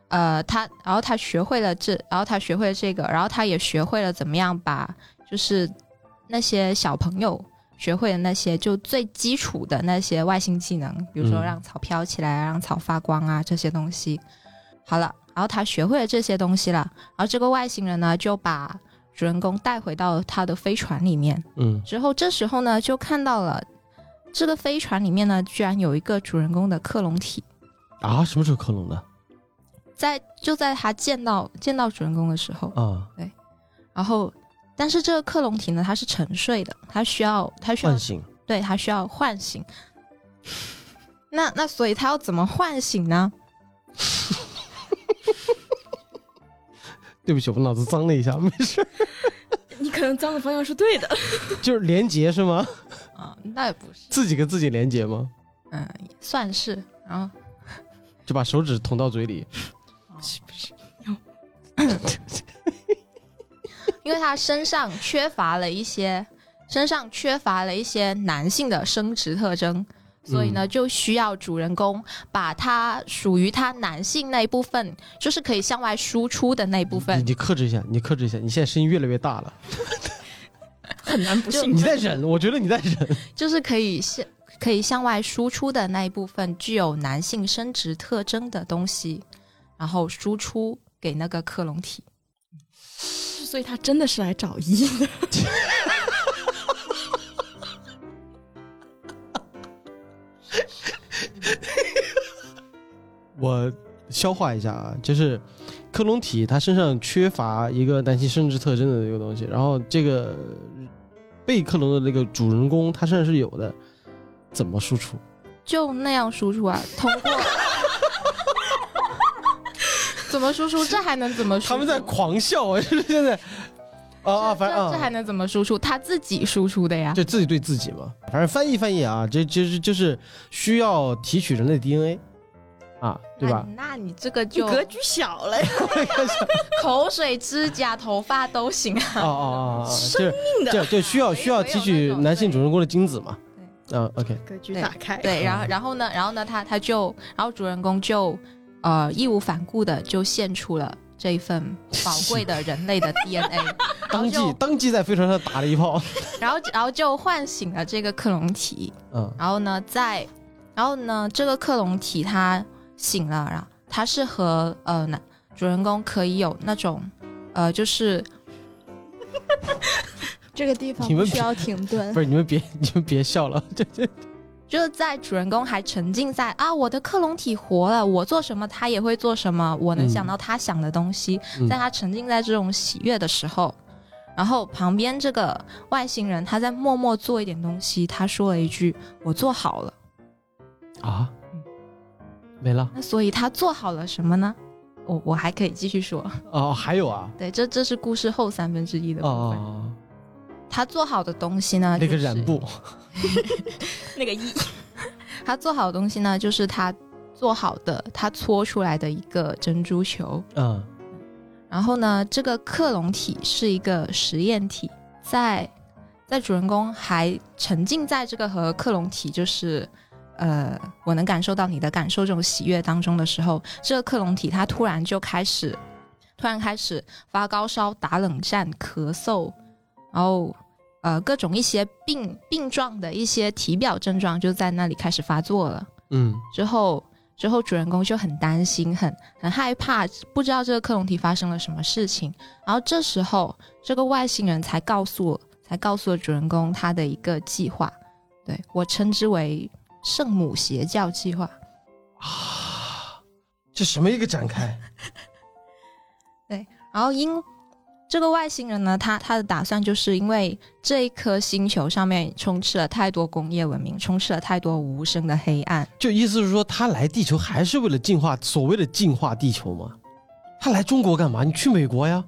呃，他然后他学会了这，然后他学会了这个，然后他也学会了怎么样把就是那些小朋友学会的那些就最基础的那些外星技能，比如说嗯让草飘起来啊，让草发光啊这些东西。好了，然后他学会了这些东西了，然后这个外星人呢就把主人公带回到他的飞船里面。嗯之后这时候呢就看到了这个飞船里面呢居然有一个主人公的克隆体，啊，什么时候克隆的在就在他见到见到主人公的时候，啊？然后但是这个克隆体呢它是沉睡的，它需要它需要唤醒对它需要唤醒。那那所以它要怎么唤醒呢？对不起，我脑子脏了一下，没事，你可能脏的方向是对的。就是连接是吗？啊，那也不是，自己跟自己连接吗？嗯，算是。然后就把手指捅到嘴里，是不是？因为他身上缺乏了一些，身上缺乏了一些男性的生殖特征，所以呢，就需要主人公把他属于他男性那一部分，就是可以向外输出的那一部你分，你克制一下，你克制一下，你现在声音越来越大了，很难不信你在忍，我觉得你在忍。就是可以向可以向外输出的那一部分具有男性生殖特征的东西，然后输出给那个克隆体。所以他真的是来找医的。我消化一下啊，就是克隆体它身上缺乏一个男性生殖特征的这个东西，然后这个被克隆的那个主人公他身上是有的，怎么输出？就那样输出啊，通过 怎么输出？这还能怎么输出？他们在狂笑啊！就是现在，啊啊，反正啊，这这还能怎么输出？他自己输出的呀。就自己对自己嘛。反正翻译翻译啊，这就是就是需要提取人类 DNA 啊，对吧？那那你这个就格局小了呀，口水、指甲、头发都行啊。哦哦哦，生命的对对需要需要提取男性主人公的精子嘛。嗯，OK，格局打开。对，然后然后呢，然后呢，他他就，然后主人公就呃义无反顾的就献出了这一份宝贵的人类的 DNA，当即当即在飞船上打了一炮。然后然后就唤醒了这个克隆体，嗯然后呢，在然后呢，这个克隆体它醒了，然后它是和呃男主人公可以有那种呃就是 这个地方需要停顿不。是你们别你们别笑了，这这就是在主人公还沉浸在啊，我的克隆体活了，我做什么他也会做什么，我能嗯想到他想的东西，嗯。在他沉浸在这种喜悦的时候，然后旁边这个外星人他在默默做一点东西，他说了一句“我做好了。啊，没了”，那所以他做好了什么呢？我我还可以继续说，哦，还有啊，对，这这是故事后三分之一的部分。哦，他做好的东西呢，那个就是染布，那个一 他做好的东西呢，就是他做好的，他搓出来的一个珍珠球。嗯。然后呢，这个克隆体是一个实验体，在在主人公还沉浸在这个和克隆体就是呃，我能感受到你的感受这种喜悦当中的时候，这个克隆体它突然就开始突然开始发高烧、打冷战、咳嗽，然后呃各种一些病病状的一些体表症状就在那里开始发作了。嗯之后之后主人公就很担心，很很害怕，不知道这个克隆体发生了什么事情。然后这时候，这个外星人才告诉才告诉了主人公他的一个计划，对我称之为圣母邪教计划。啊，这什么一个展开？对然后因这个外星人呢，他他的打算就是因为这一颗星球上面充斥了太多工业文明，充斥了太多无声的黑暗。就意思是说，他来地球还是为了进化所谓的进化地球吗？他来中国干嘛？你去美国呀？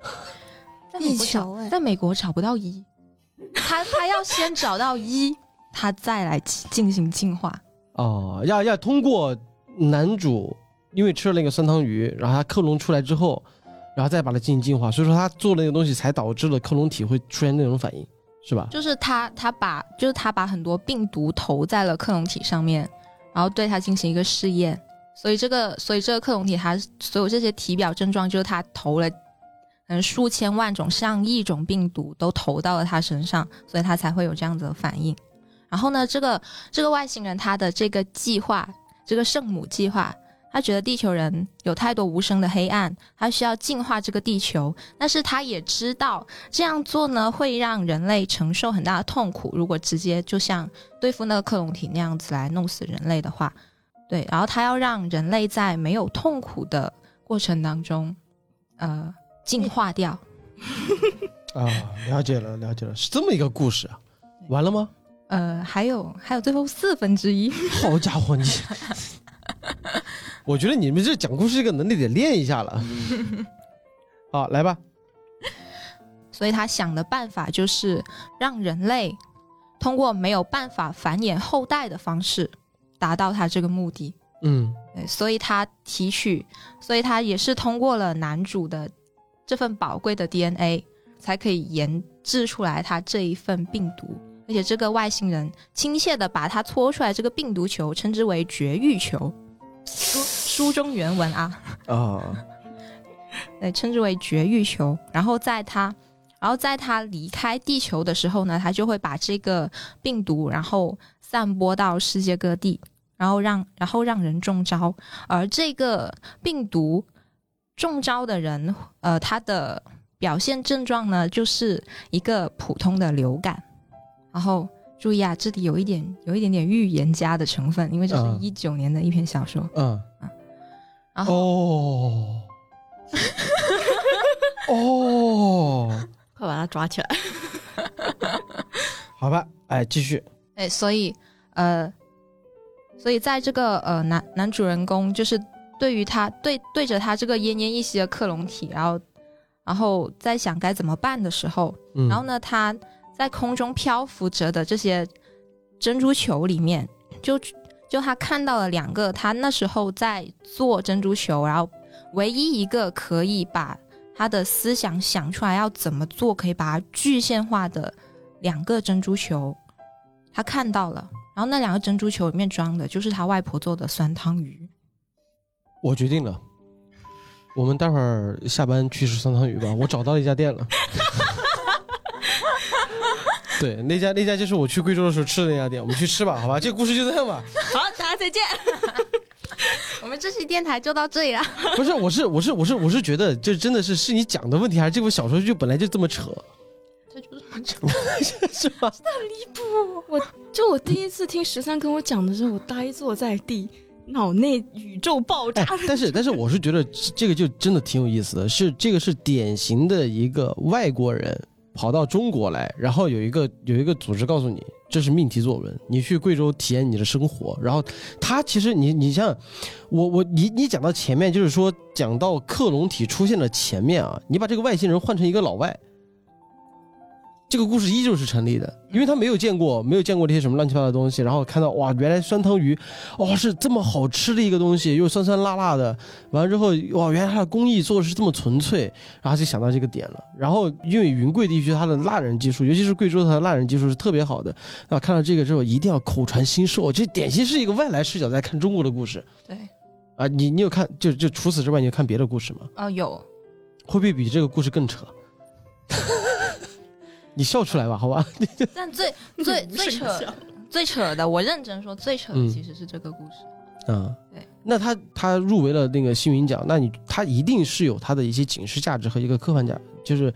在美国地球找哎在美国找不到一，他他要先找到一，他再来进行进化。哦，要要通过男主，因为吃了那个酸汤鱼，然后他克隆出来之后，然后再把它进行净化，所以说他做那个东西，才导致了克隆体会出现那种反应，是吧？就是他他把就是他把很多病毒投在了克隆体上面，然后对它进行一个试验。所以这个所以这个克隆体它所有这些体表症状，就是他投了可能数千万种、上亿种病毒都投到了他身上，所以他才会有这样子的反应。然后呢，这个这个外星人他的这个计划，这个圣母计划，他觉得地球人有太多无声的黑暗，他需要净化这个地球。但是他也知道这样做呢，会让人类承受很大的痛苦。如果直接就像对付那个克隆体那样子来弄死人类的话，对，然后他要让人类在没有痛苦的过程当中，呃，进化掉。啊，了解了，了解了，是这么一个故事啊。完了吗？呃，还有还有最后四分之一，好家伙，你！我觉得你们这讲故事这个能力得练一下了。好，来吧。所以他想的办法就是让人类通过没有办法繁衍后代的方式达到他这个目的。嗯对，所以他提取，所以他也是通过了男主的这份宝贵的 DNA，才可以研制出来他这一份病毒。而且这个外星人亲切的把他搓出来这个病毒球称之为绝育球，书书中原文啊，哦，对，称之为绝育球。然后在他，然后在他离开地球的时候呢，他就会把这个病毒，然后散播到世界各地，然后让然后让人中招。而这个病毒中招的人，呃，他的表现症状呢，就是一个普通的流感。然后注意啊，这里有一点有一点点预言家的成分，因为这是嗯。一九年的一篇小说。嗯，然后、哦，哦，快把他抓起来。好吧，哎，继续。哎，所以呃，所以在这个呃男男主人公就是对于他对对着他这个奄奄一息的克隆体，然后然后在想该怎么办的时候，嗯。然后呢，他在空中漂浮着的这些珍珠球里面，就就他看到了两个，他那时候在做珍珠球，然后唯一一个可以把他的思想想出来要怎么做，可以把它具现化的两个珍珠球，他看到了。然后那两个珍珠球里面装的就是他外婆做的酸汤鱼。我决定了，我们待会儿下班去吃酸汤鱼吧。我找到了一家店了。对，那家那家就是我去贵州的时候吃的那家店，我们去吃吧，好吧？这个故事就这样吧。好，大家再见。我们这期电台就到这里了。不是，我是我是我是我是觉得，这真的是是你讲的问题，还是这部小说就本来就这么扯，这就是 是吧？那离谱！我就我第一次听十三跟我讲的时候，我呆坐在地，脑内宇宙爆炸哎。，但是但是我是觉得这这个就真的挺有意思的，是这个是典型的一个外国人跑到中国来，然后有一个有一个组织告诉你这是命题作文，你去贵州体验你的生活，然后他其实你你像我我你你讲到前面就是说讲到克隆体出现的前面啊，你把这个外星人换成一个老外。这个故事依旧是成立的，因为他没有见过，没有见过这些什么乱七八糟的东西，然后看到哇，原来酸汤鱼哦，是这么好吃的一个东西，又酸酸辣辣的。完了之后，哇，原来它的工艺做的是这么纯粹，然后就想到这个点了。然后因为云贵地区它的辣人技术，尤其是贵州它的辣人技术是特别好的。啊，看到这个之后一定要口传心授，这典型是一个外来视角在看中国的故事对，啊。你你有看就就除此之外，你有看别的故事吗？哦，有会不会比这个故事更扯？你笑出来吧，好吧？但最 最最扯最扯的，我认真说，最扯嗯的其实是这个故事。嗯，对。那他他入围了那个星云奖，那你他一定是有他的一些警示价值和一个科幻价，就是，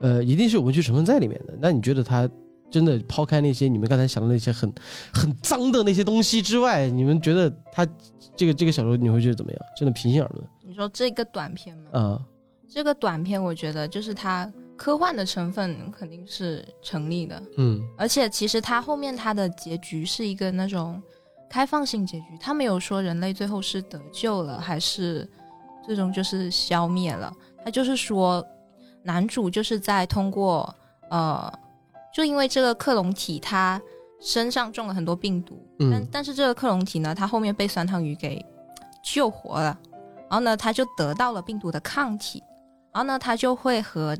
呃，一定是有文学成分在里面的。那你觉得他真的抛开那些你们刚才想的那些很 很脏的那些东西之外，你们觉得他这个这个小说你会觉得怎么样？真的平心而论你说这个短片吗？啊，这个短片我觉得就是它科幻的成分肯定是成立的，嗯。而且其实它后面它的结局是一个那种开放性结局，它没有说人类最后是得救了还是最终就是消灭了，它就是说男主就是在通过呃，就因为这个克隆体他身上中了很多病毒，但嗯但是这个克隆体呢，它后面被酸汤鱼给救活了，然后呢，他就得到了病毒的抗体，然后呢，他就会和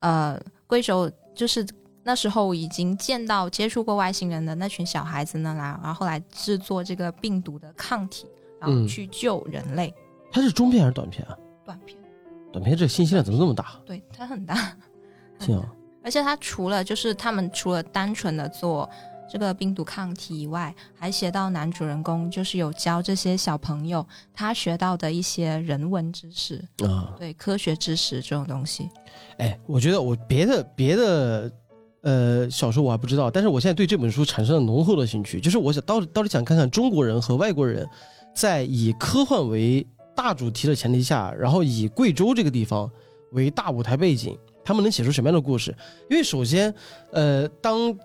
呃贵州就是那时候已经见到接触过外星人的那群小孩子呢来，然后后来制作这个病毒的抗体，然后嗯去救人类。它是中片还是短片啊？短片短片这信息量怎么这么大？对它很大，这 样而且它除了就是他们除了单纯的做这个病毒抗体以外，还写到男主人公就是有教这些小朋友他学到的一些人文知识，啊，对科学知识这种东西。哎，我觉得我别的别的呃小说我还不知道，但是我现在对这本书产生了浓厚的兴趣，就是我想到底到底想看看中国人和外国人在以科幻为大主题的前提下，然后以贵州这个地方为大舞台背景，他们能写出什么样的故事？因为首先，呃，当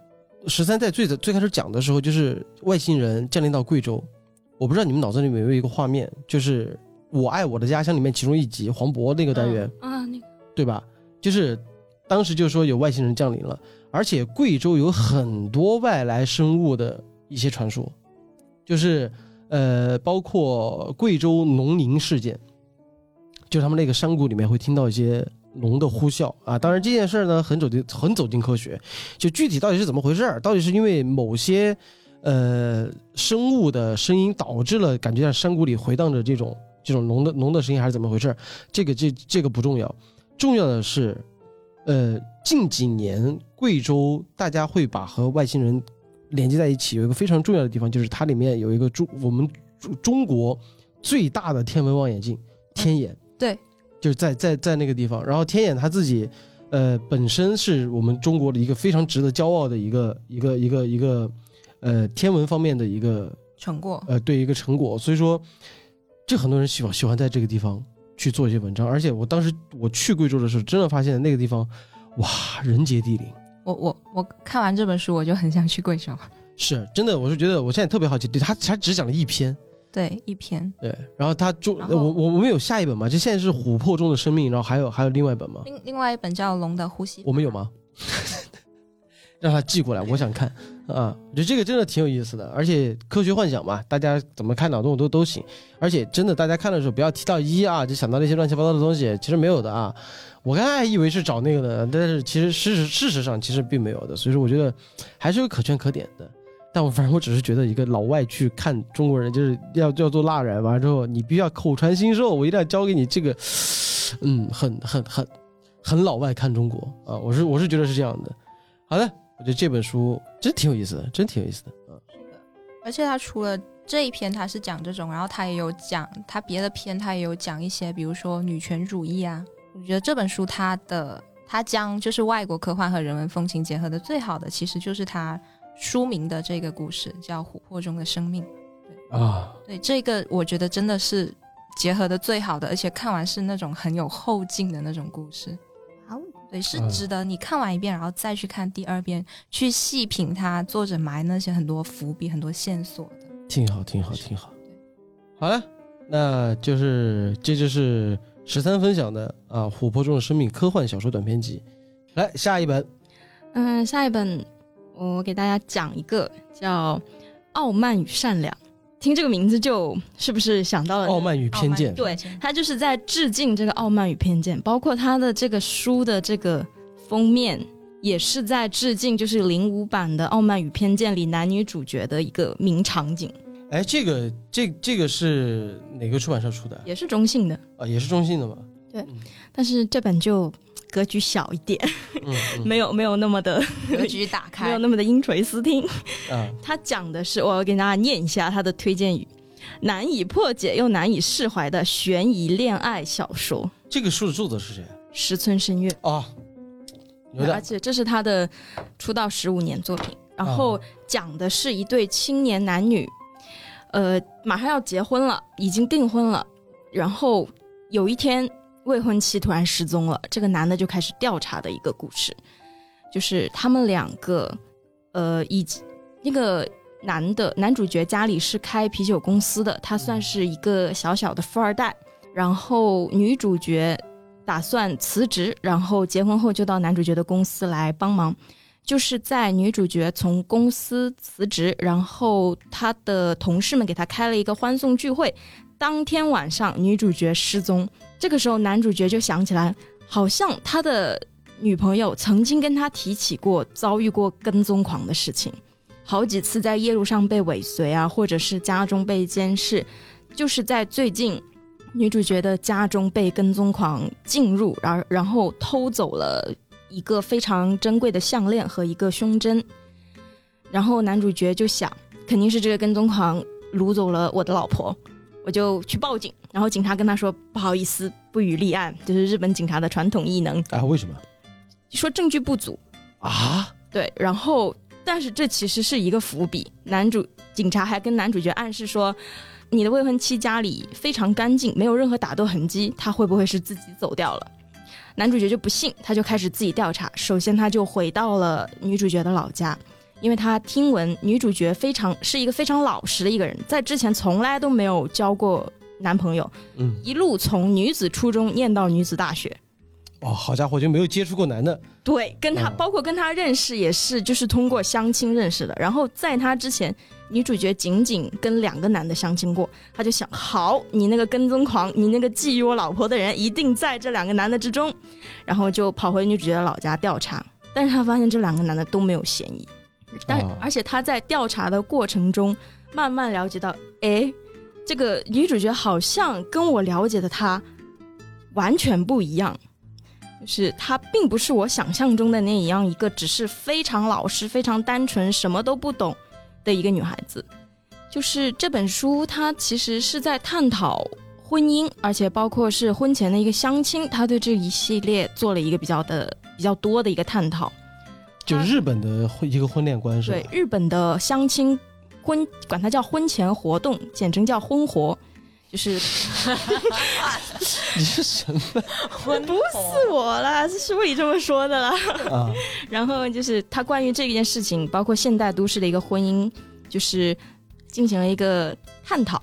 十三在最最开始讲的时候，就是外星人降临到贵州，我不知道你们脑子里面有没有一个画面，就是《我爱我的家乡》里面其中一集黄渤那个单元。啊，那个对吧？就是当时就说有外星人降临了，而且贵州有很多外来生物的一些传说，就是呃，包括贵州农林事件，就他们那个山谷里面会听到一些龙的呼啸啊。当然这件事呢，很走进很走进科学，就具体到底是怎么回事儿，到底是因为某些呃生物的声音导致了感觉在山谷里回荡着这种这种龙的龙的声音，还是怎么回事儿？这个这这个不重要。重要的是，呃，近几年贵州大家会把和外星人连接在一起，有一个非常重要的地方，就是它里面有一个中我们中国最大的天文望远镜天眼，对，就是在在在那个地方。然后天眼他自己，呃，本身是我们中国的一个非常值得骄傲的一个一个一个一个呃天文方面的一个成果，呃，对一个成果，所以说，这很多人喜欢喜欢在这个地方去做一些文章，而且我当时我去贵州的时候，真的发现那个地方，哇，人杰地灵，我我我看完这本书，我就很想去贵州。是真的，我是觉得我现在特别好奇，对他他只讲了一篇，对，一篇。对，然后他中我我我们有下一本吗？就现在是琥珀中的生命，然后还有还有另外一本吗？另另外一本叫《龙的呼吸》，我们有吗？让他寄过来，我想看啊！我觉得这个真的挺有意思的，而且科学幻想嘛，大家怎么看脑洞都都行。而且真的，大家看的时候不要提到一啊，就想到那些乱七八糟的东西，其实没有的啊。我刚才还以为是找那个的，但是其实事实事实上其实并没有的，所以说我觉得还是有可圈可点的。但我反正我只是觉得一个老外去看中国人，就是要要做蜡染，完了之后你必须要口传心授，我一定要教给你这个，嗯，很很很很老外看中国啊，我是我是觉得是这样的。好的，我觉得这本书真挺有意思的，真挺有意思的啊。而且他除了这一篇他是讲这种，然后他也有讲他别的篇，他也有讲一些，比如说女权主义啊。我觉得这本书它的它将就是外国科幻和人文风情结合的最好的，其实就是它书名的这个故事叫《琥珀中的生命》。啊，对这个，我觉得真的是结合的最好的，而且看完是那种很有后劲的那种故事。好，对，是嗯值得你看完一遍，然后再去看第二遍，去细品它作者埋那些很多伏笔、很多线索的。挺好，挺好，挺好。好了，那就是这就是十三分享的啊，《琥珀中的生命》科幻小说短篇集。来下一本，嗯，下一本我给大家讲一个叫《傲慢与善良》，听这个名字就是不是想到了《傲慢与偏见》。对他就是在致敬这个《傲慢与偏见》，包括他的这个书的这个封面也是在致敬，就是零五版的《傲慢与偏见》里男女主角的一个名场景，哎，这个这这个是哪个出版社出的也是中信的，啊？也是中信的吗？但是这本就格局小一点，嗯，嗯。没有没有那么的 格局打开。没有，那么的音垂四听。啊，他讲的是，我要给大家念一下他的推荐语：难以破解又难以释怀的悬疑恋爱小说，这个书的作者是谁石村深月。啊？牛而且这是他的出道十五年作品，然后讲的是一对青年男女，呃，马上要结婚了，已经订婚了，然后有一天未婚妻突然失踪了，这个男的就开始调查的一个故事，就是他们两个，呃，以及那个男的男主角家里是开啤酒公司的，他算是一个小小的富二代，然后女主角打算辞职，然后结婚后就到男主角的公司来帮忙。就是在女主角从公司辞职，然后她的同事们给她开了一个欢送聚会，当天晚上女主角失踪。这个时候，男主角就想起来，好像他的女朋友曾经跟他提起过遭遇过跟踪狂的事情，好几次在夜路上被尾随啊，或者是家中被监视，就是在最近。女主角的家中被跟踪狂进入，然然后偷走了一个非常珍贵的项链和一个胸针，然后男主角就想，肯定是这个跟踪狂掳走了我的老婆，我就去报警。然后警察跟他说不好意思，不予立案，就是日本警察的传统异能，啊？为什么说证据不足。啊？对，然后但是这其实是一个伏笔，男主警察还跟男主角暗示说，你的未婚妻家里非常干净，没有任何打斗痕迹，她会不会是自己走掉了？男主角就不信，他就开始自己调查。首先，他就回到了女主角的老家，因为他听闻女主角非常是一个非常老实的一个人，在之前从来都没有交过男朋友，嗯，一路从女子初中念到女子大学。哦，好家伙，就没有接触过男的对，跟他、嗯包括跟他认识也是，就是通过相亲认识的。然后在他之前，女主角仅仅跟两个男的相亲过，他就想，好，你那个跟踪狂，你那个觊觎我老婆的人，一定在这两个男的之中。然后就跑回女主角的老家调查，但是他发现这两个男的都没有嫌疑。但、哦而且他在调查的过程中，慢慢了解到，哎，这个女主角好像跟我了解的她完全不一样。就是她并不是我想象中的那样一个只是非常老实、非常单纯、什么都不懂的一个女孩子。就是这本书，它其实是在探讨婚姻，而且包括是婚前的一个相亲，他对这一系列做了一个比较的比较多的一个探讨。就日本的婚一个婚恋观是吧？对日本的相亲婚，管它叫婚前活动，简称叫婚活，就是 你是什么不是我啦，是书里这么说的啦。啊？然后就是他关于这件事情，包括现代都市的一个婚姻，就是进行了一个探讨。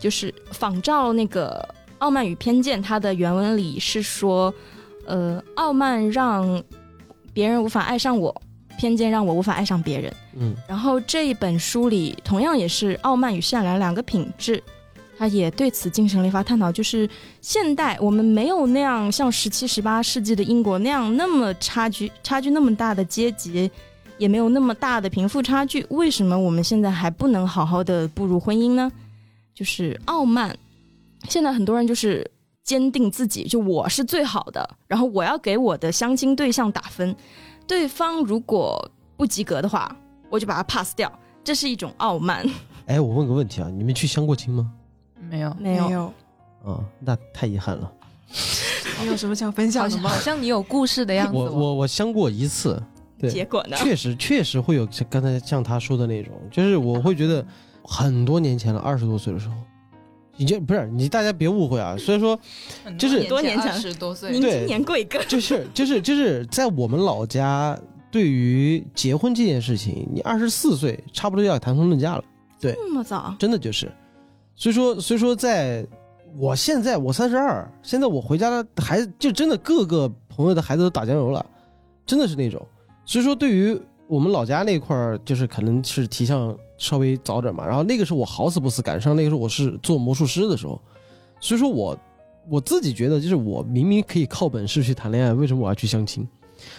就是仿照那个《傲慢与偏见》，它的原文里是说，呃，傲慢让别人无法爱上我，偏见让我无法爱上别人。嗯然后这一本书里同样也是傲慢与善良两个品质，他也对此进行了一番探讨。就是现代我们没有那样像十七、十八世纪的英国那样那么差距差距那么大的阶级，也没有那么大的贫富差距，为什么我们现在还不能好好的步入婚姻呢？就是傲慢，现在很多人就是坚定自己，就我是最好的，然后我要给我的相亲对象打分，对方如果不及格的话，我就把他 pass 掉，这是一种傲慢。哎，我问个问题啊，你们去相过亲吗？没有，没有，有，啊，那太遗憾了。你有什么想分享的吗好像你有故事的样子哦。我我我相过一次，对结果呢？确实确实会有像刚才像他说的那种，就是我会觉得很多年前了，二十多岁的时候，已经不是你大家别误会啊，所以说就是多年前二十多岁。您对。今年贵庚？就是就是就是在我们老家，对于结婚这件事情，你二十四岁差不多要谈婚论嫁了，对。这么早？真的就是，所以说所以说在我现在我三十二，现在我回家的孩子就真的各个朋友的孩子都打酱油了，真的是那种，所以说对于我们老家那块儿，就是可能是提倡稍微早点嘛，然后那个时候我好死不死赶上那个时候我是做魔术师的时候，所以说我我自己觉得就是我明明可以靠本事去谈恋爱，为什么我要去相亲？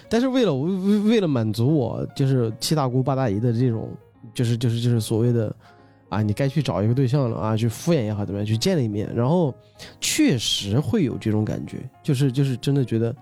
但是为了为为了满足我就是七大姑八大姨的这种，就是就是就是所谓的啊，你该去找一个对象了啊，去敷衍也好怎么样，去见了一面，然后确实会有这种感觉，就是就是真的觉得，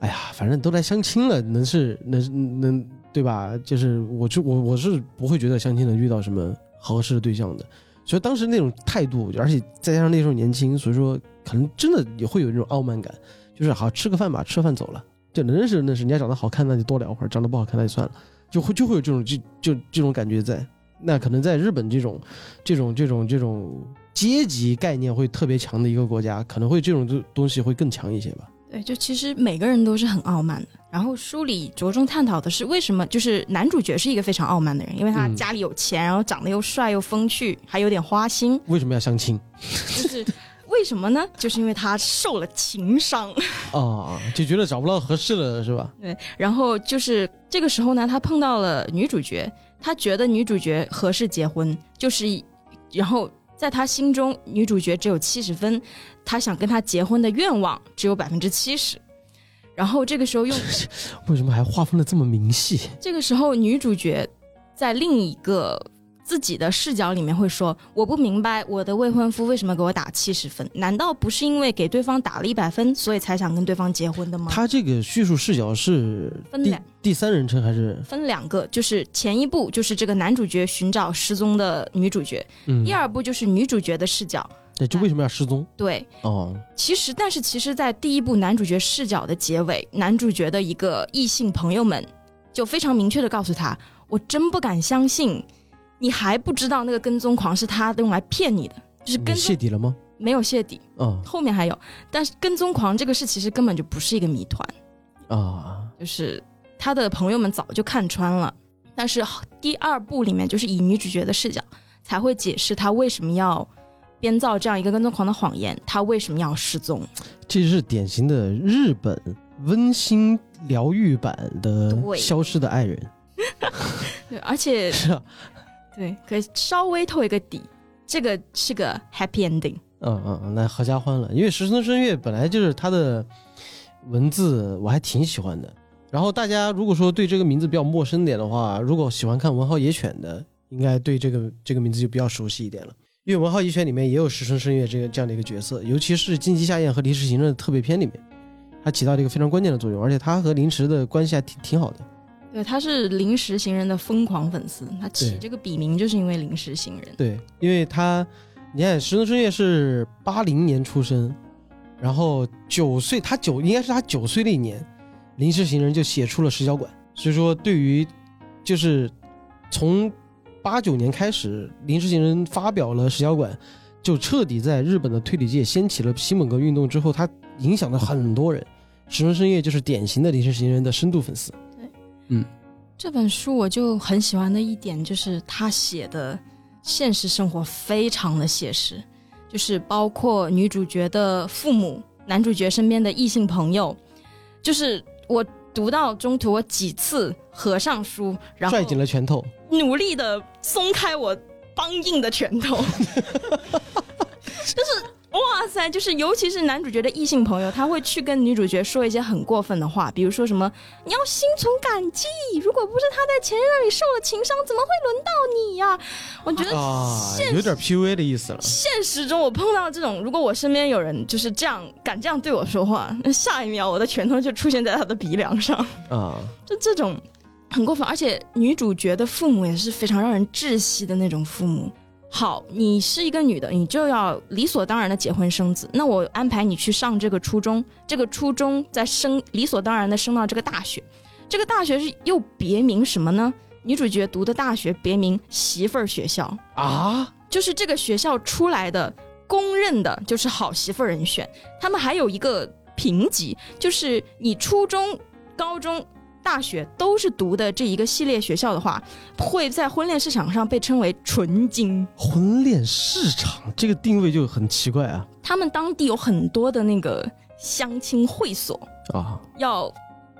哎呀，反正都来相亲了，能是能能对吧？就是我就我我是不会觉得相亲能遇到什么合适的对象的，所以当时那种态度，而且再加上那时候年轻，所以说可能真的也会有这种傲慢感，就是好吃个饭吧，吃饭走了，就能认识认识，人家长得好看那就多聊会儿，长得不好看那就算了，就会就会有这种就就这种感觉在。那可能在日本这种这种这种这种阶级概念会特别强的一个国家，可能会这种东东西会更强一些吧。对，就其实每个人都是很傲慢的。然后书里着重探讨的是为什么，就是男主角是一个非常傲慢的人，因为他嗯家里有钱，然后长得又帅又风趣，还有点花心。为什么要相亲 就是为什么呢？就是因为他受了情伤。啊？就觉得找不到合适的是吧？对，然后就是这个时候呢，他碰到了女主角，他觉得女主角合适结婚，就是以，然后在他心中，女主角只有七十分，他想跟她结婚的愿望只有百分之七十。然后这个时候用 为什么还划分的这么明细？这个时候女主角在另一个自己的视角里面会说：“我不明白我的未婚夫为什么给我打七十分？难道不是因为给对方打了一百分，所以才想跟对方结婚的吗？”他这个叙述视角是分两第三人称还是？分两个，就是前一部就是这个男主角寻找失踪的女主角，嗯第，二部就是女主角的视角。对，就为什么要失踪？对，哦，其实但是其实，在第一部男主角视角的结尾，男主角的一个异性朋友们就非常明确的告诉他：“我真不敢相信，你还不知道那个跟踪狂是他用来骗你的，就是跟踪泄底了吗？没有泄底，哦后面还有，但是跟踪狂这个事其实根本就不是一个谜团。”啊，就是他的朋友们早就看穿了，但是第二部里面就是以女主角的视角才会解释他为什么要编造这样一个跟踪狂的谎言，他为什么要失踪。这是典型的日本温馨疗愈版的消失的爱人，对，而且 是啊，对，可以稍微透一个底，这个是个 happy ending。嗯嗯嗯，那合家欢了。因为石村深月本来就是他的文字，我还挺喜欢的。然后大家如果说对这个名字比较陌生点的话，如果喜欢看《文豪野犬》的，应该对这个这个名字就比较熟悉一点了。因为《文豪野犬》里面也有石村深月这个这样的一个角色，尤其是《荆棘下咽》和《临时行政》的特别篇里面，他起到了一个非常关键的作用，而且他和临时的关系还挺挺好的。对，他是临时行人的疯狂粉丝，他起这个笔名就是因为临时行人。对，因为他，你看石村深月是八零年出生，然后九岁，他九应该是他九岁那一年，临时行人就写出了石小馆，所以说对于就是从八九年开始，临时行人发表了石小馆，就彻底在日本的推理界掀起了西蒙格运动之后，他影响了很多人。石村深月就是典型的临时行人的深度粉丝。这本书我就很喜欢的一点就是他写的，现实生活非常的写实，就是包括女主角的父母、男主角身边的异性朋友，就是我读到中途，我几次合上书，然后拽紧了拳头，努力的松开我梆硬的拳头，就是哇塞，就是尤其是男主角的异性朋友，他会去跟女主角说一些很过分的话，比如说什么你要心存感激，如果不是他在前任那里受了情伤，怎么会轮到你呀、我觉得啊，现有点 PUA 的意思了。现实中我碰到这种，如果我身边有人就是这样敢这样对我说话，那下一秒我的拳头就出现在他的鼻梁上。啊，就这种很过分，而且女主角的父母也是非常让人窒息的那种父母。好，你是一个女的，你就要理所当然的结婚生子。那我安排你去上这个初中，这个初中再升理所当然的升到这个大学，这个大学是又别名什么呢？女主角读的大学别名媳妇儿学校，啊，就是这个学校出来的公认的就是好媳妇儿人选。他们还有一个评级，就是你初中、高中、大学都是读的这一个系列学校的话，会在婚恋市场上被称为纯金。婚恋市场这个定位就很奇怪啊他们当地有很多的那个相亲会所，啊！要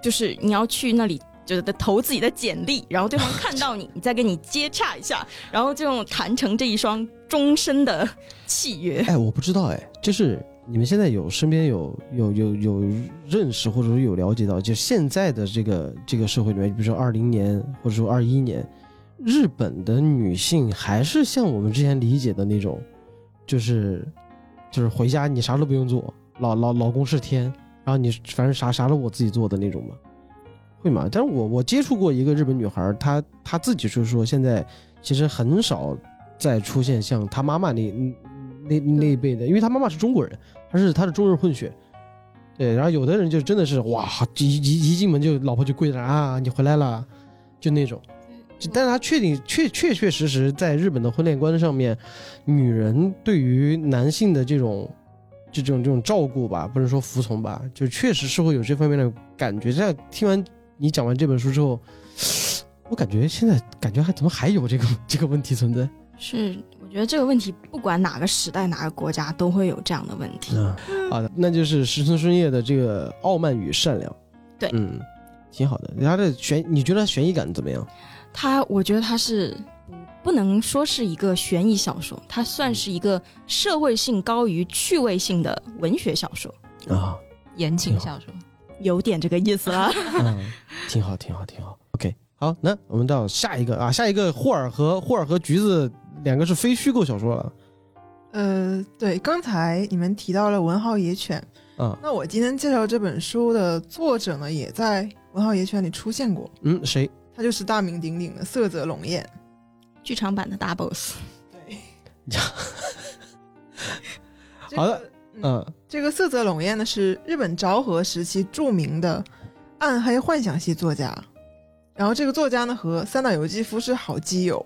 就是你要去那里。就是投自己的简历，然后对方看到你，你再跟你接洽一下，然后就谈成这一双终身的契约。哎，我不知道哎，就是你们现在有身边有有有有认识或者说有了解到，就现在的这个这个社会里面，比如说二零年或者说二一年，日本的女性还是像我们之前理解的那种，就是就是回家你啥都不用做，老老老公是天，然后你反正啥啥都我自己做的那种嘛，会吗？但是我我接触过一个日本女孩，她她自己就是说现在其实很少再出现像她妈妈那那那一辈的，因为他妈妈是中国人，他是他是中日混血，对，然后有的人就真的是哇，一一一进门就老婆就跪着啊，你回来了，就那种。但是他确定确确确实实在日本的婚恋观上面，女人对于男性的这种这种这种照顾吧，不能说服从吧，就确实是会有这方面的感觉。在听完你讲完这本书之后，我感觉现在感觉还怎么还有这个这个问题存在？是，我觉得这个问题不管哪个时代、哪个国家都会有这样的问题。嗯，好的，那就是石村顺叶的这个《傲慢与善良》。对嗯，挺好的。他的悬，你觉得悬疑感怎么样？他，我觉得他是不不能说是一个悬疑小说，它算是一个社会性高于趣味性的文学小说，啊，言情小说。有点这个意思了。嗯，挺好，挺好，挺好。OK，好，那我们到下一个啊，下一个霍尔和霍尔和橘子两个是非虚构小说了。呃，对，刚才你们提到了文豪野犬，啊，那我今天介绍这本书的作者呢，也在文豪野犬里出现过，嗯，谁？他就是大名鼎鼎的色泽龙彦。剧场版的大 boss，对，好的，嗯，嗯这个色泽龙彦呢是日本昭和时期著名的暗黑幻想系作家，然后这个作家呢和三岛由纪夫是好基友。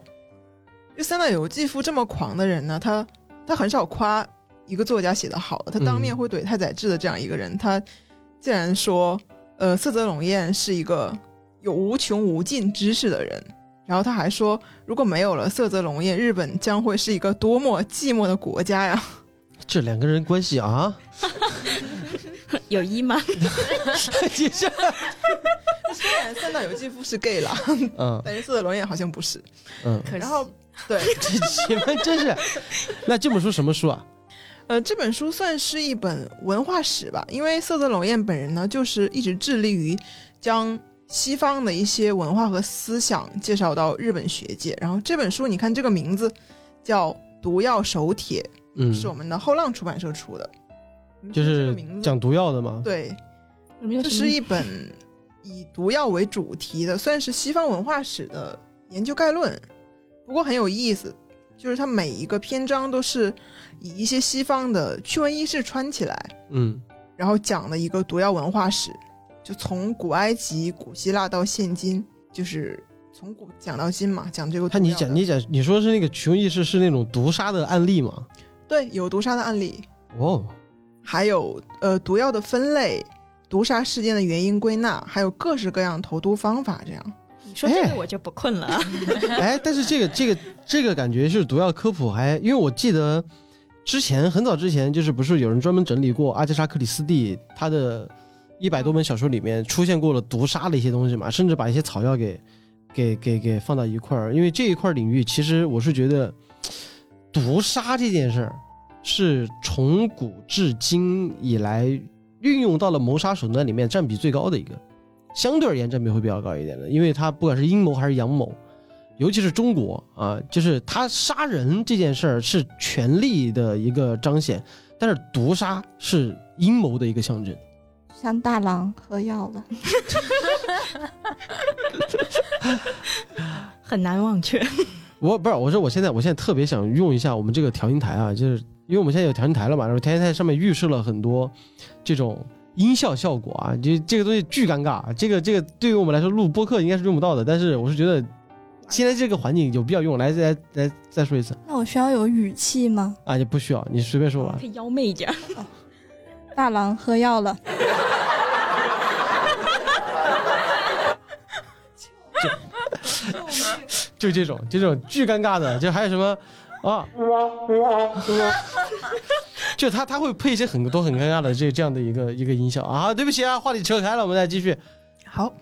就三岛由纪夫这么狂的人呢，他他很少夸一个作家写得好，他当面嗯会怼太宰治的这样一个人，他竟然说，呃，色泽龙彦是一个有无穷无尽知识的人。然后他还说，如果没有了色泽龙彦，日本将会是一个多么寂寞的国家呀！这两个人关系啊，有一吗？接下来，虽然三岛由纪夫是 gay 了，嗯但是色泽龙彦好像不是。嗯，然后，对，这你们真是，那这本书什么书啊？呃，这本书算是一本文化史吧，因为色泽龙彦本人呢，就是一直致力于将西方的一些文化和思想介绍到日本学界。然后这本书，你看这个名字叫《毒药手帖》，嗯，是我们的后浪出版社出的，就是讲毒药的吗？对，这这是一本以毒药为主题的，算是西方文化史的研究概论。不过很有意思，就是它每一个篇章都是以一些西方的趣闻轶事穿起来，嗯然后讲了一个毒药文化史，就从古埃及、古希腊到现今，就是从古讲到今嘛，讲这个。他你讲你讲你说是那个穷意识是那种毒杀的案例吗？对有毒杀的案例，哦，还有呃毒药的分类、毒杀事件的原因归纳，还有各式各样投毒方法这样。你说这个我就不困了啊。哎，但是这个这个这个感觉是毒药科普还，因为我记得之前很早之前就是不是有人专门整理过阿加莎克里斯蒂他的一百多本小说里面出现过了毒杀的一些东西嘛，甚至把一些草药给给给给放到一块儿，因为这一块领域其实我是觉得毒杀这件事儿是从古至今以来运用到了谋杀手段里面占比最高的一个。相对而言占比会比较高一点的，因为它不管是阴谋还是阳谋，尤其是中国啊，就是他杀人这件事儿是权力的一个彰显，但是毒杀是阴谋的一个象征。像大郎喝药了，很难忘却。我不是我说我现在我现在特别想用一下我们这个调音台啊，就是因为我们现在有调音台了嘛，然后调音台上面预设了很多这种音效效果啊，就这个东西巨尴尬，这个这个对于我们来说录播客应该是用不到的，但是我是觉得现在这个环境有必要用，来来来再说一次那我需要有语气吗？啊，也不需要，你随便说吧可。以妖媚一点。大郎喝药了，就这种，就这种巨尴尬的，就还有什么啊，就他他会配一些很多很尴尬的这这样的一个一个音效啊。对不起啊，话题扯开了，我们再继续。好，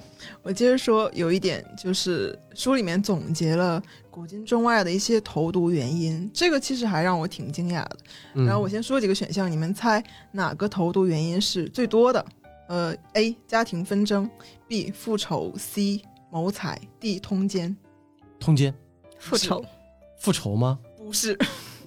我接着说，有一点就是书里面总结了古今中外的一些投毒原因，这个其实还让我挺惊讶的。嗯、然后我先说几个选项，你们猜哪个投毒原因是最多的？呃，A 家庭纷争，B 复仇，C 谋财，D 通奸。通奸复仇，复仇吗？不是，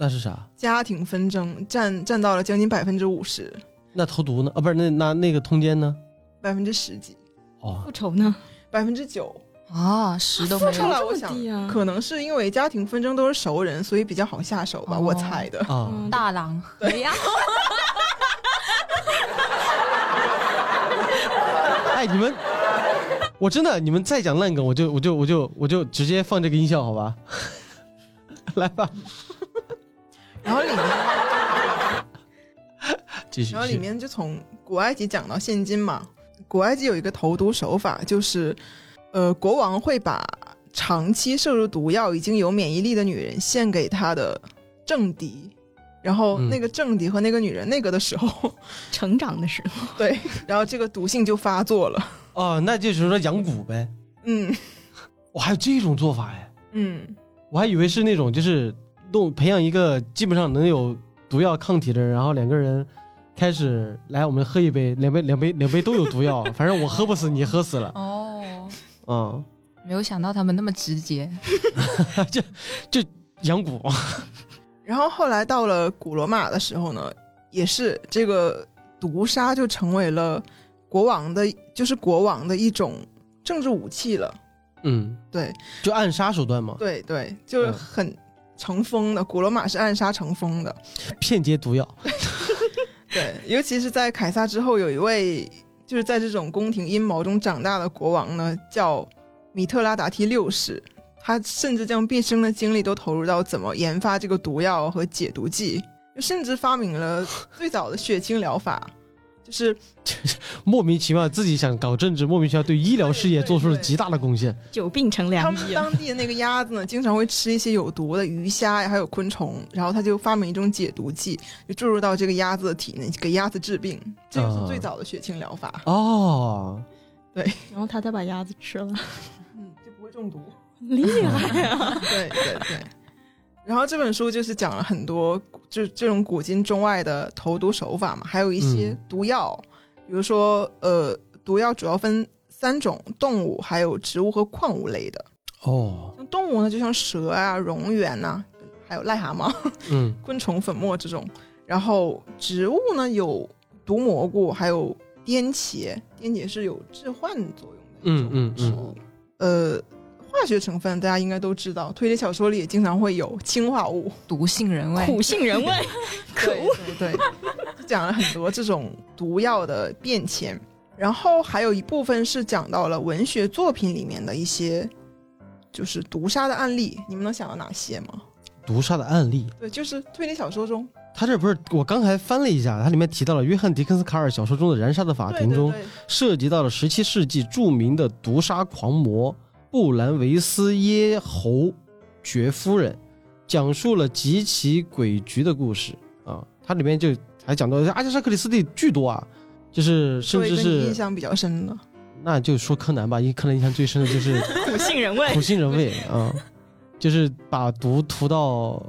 那是啥？家庭纷争占占到了将近百分之五十，那投毒呢？啊，不是那那那个通奸呢？百分之十几，哦复，仇呢？百分之九。啊，十都没有。后来我想，可能是因为家庭纷争都是熟人，所以比较好下手吧，哦我猜的。啊，嗯大郎喝药，哎，你们，我真的，你们再讲烂梗，我就我就我就我就直接放这个音效，好吧？来吧，然后里面，继续。然后里 面就从古埃及讲到现今嘛。古埃及有一个投毒手法，就是，呃，国王会把长期摄入毒药、已经有免疫力的女人献给他的政敌，然后嗯那个政敌和那个女人那个的时候，成长的时候，对，然后这个毒性就发作了。哦，那就是说养蛊呗。嗯我还有这种做法哎，嗯，我还以为是那种就是弄培养一个基本上能有毒药抗体的人，然后两个人开始来我们喝一杯，两杯两杯两杯都有毒药，反正我喝不死，你喝死了。哦，嗯，没有想到他们那么直接。就就养蛊。然后后来到了古罗马的时候呢，也是这个毒杀就成为了国王的，就是国王的一种政治武器了。嗯，对就暗杀手段嘛，对对，就是嗯很成风的。古罗马是暗杀成风的，片接毒药。对，尤其是在凯撒之后，有一位就是在这种宫廷阴谋中长大的国王呢，叫米特拉达提六世。他甚至将毕生的精力都投入到怎么研发这个毒药和解毒剂，甚至发明了最早的血清疗法，就是 莫名其妙自己想搞政治，莫名其妙对医疗事业做出了极大的贡献。久病成良们医啊。当地的那个鸭子呢，经常会吃一些有毒的鱼虾呀，还有昆虫，然后他就发明一种解毒剂，就注入到这个鸭子的体内，给鸭子治病。这就是最早的血清疗法，哦，对然后他再把鸭子吃了，嗯，就不会中毒。厉害啊！对对对。然后这本书就是讲了很多就这种古今中外的投毒手法嘛，还有一些嗯毒药，比如说呃，毒药主要分三种：动物、还有植物和矿物类的。哦，像动物呢，就像蛇啊、蝾螈呐、还有癞蛤蟆、嗯，昆虫粉末这种。然后植物呢，有毒蘑菇，还有颠茄，颠茄是有致幻作用的一种嗯嗯植物。呃，化学成分大家应该都知道，推理小说里也经常会有氰化物。毒性人味，苦杏仁味，可恶！对讲了很多这种毒药的变迁。然后还有一部分是讲到了文学作品里面的一些，就是毒杀的案例。你们能想到哪些吗？毒杀的案例，对，就是推理小说中，他这不是我刚才翻了一下，它里面提到了约翰·狄肯斯卡尔小说中的《燃烧的法庭》中对对对涉及到了十七世纪著名的毒杀狂魔布兰维斯耶侯爵夫人》，讲述了极其诡谲的故事啊。它里面就还讲到阿加莎·克里斯蒂巨多啊，就是甚至说一个你印象比较深的，那就说柯南吧，因为柯南印象最深的就是苦杏仁味苦。杏仁味啊，就是把毒涂到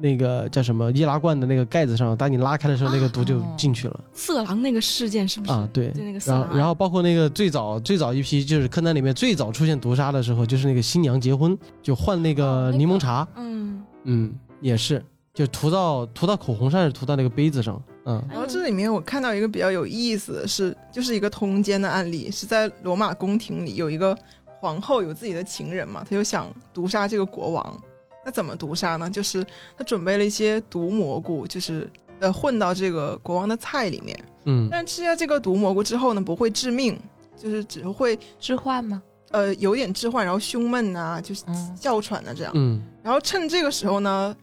那个叫什么易拉罐的那个盖子上，当你拉开的时候，那个毒就进去了色狼那个事件是不是？啊。对，就那个色狼然后然后包括那个最早最早一批，就是柯南里面最早出现毒杀的时候，就是那个新娘结婚就换那哦个那个柠檬茶，嗯，嗯，也是就涂到涂到口红上，还是涂到那个杯子上，嗯然后这里面我看到一个比较有意思的是，就是一个通奸的案例，是在罗马宫廷里有一个皇后有自己的情人嘛，她就想毒杀这个国王。那怎么毒杀呢？就是他准备了一些毒蘑菇，就是呃混到这个国王的菜里面。嗯但吃下这个毒蘑菇之后呢，不会致命，就是只会致幻吗？呃有点致幻，然后胸闷啊，就是嗯哮喘啊这样。嗯然后趁这个时候呢，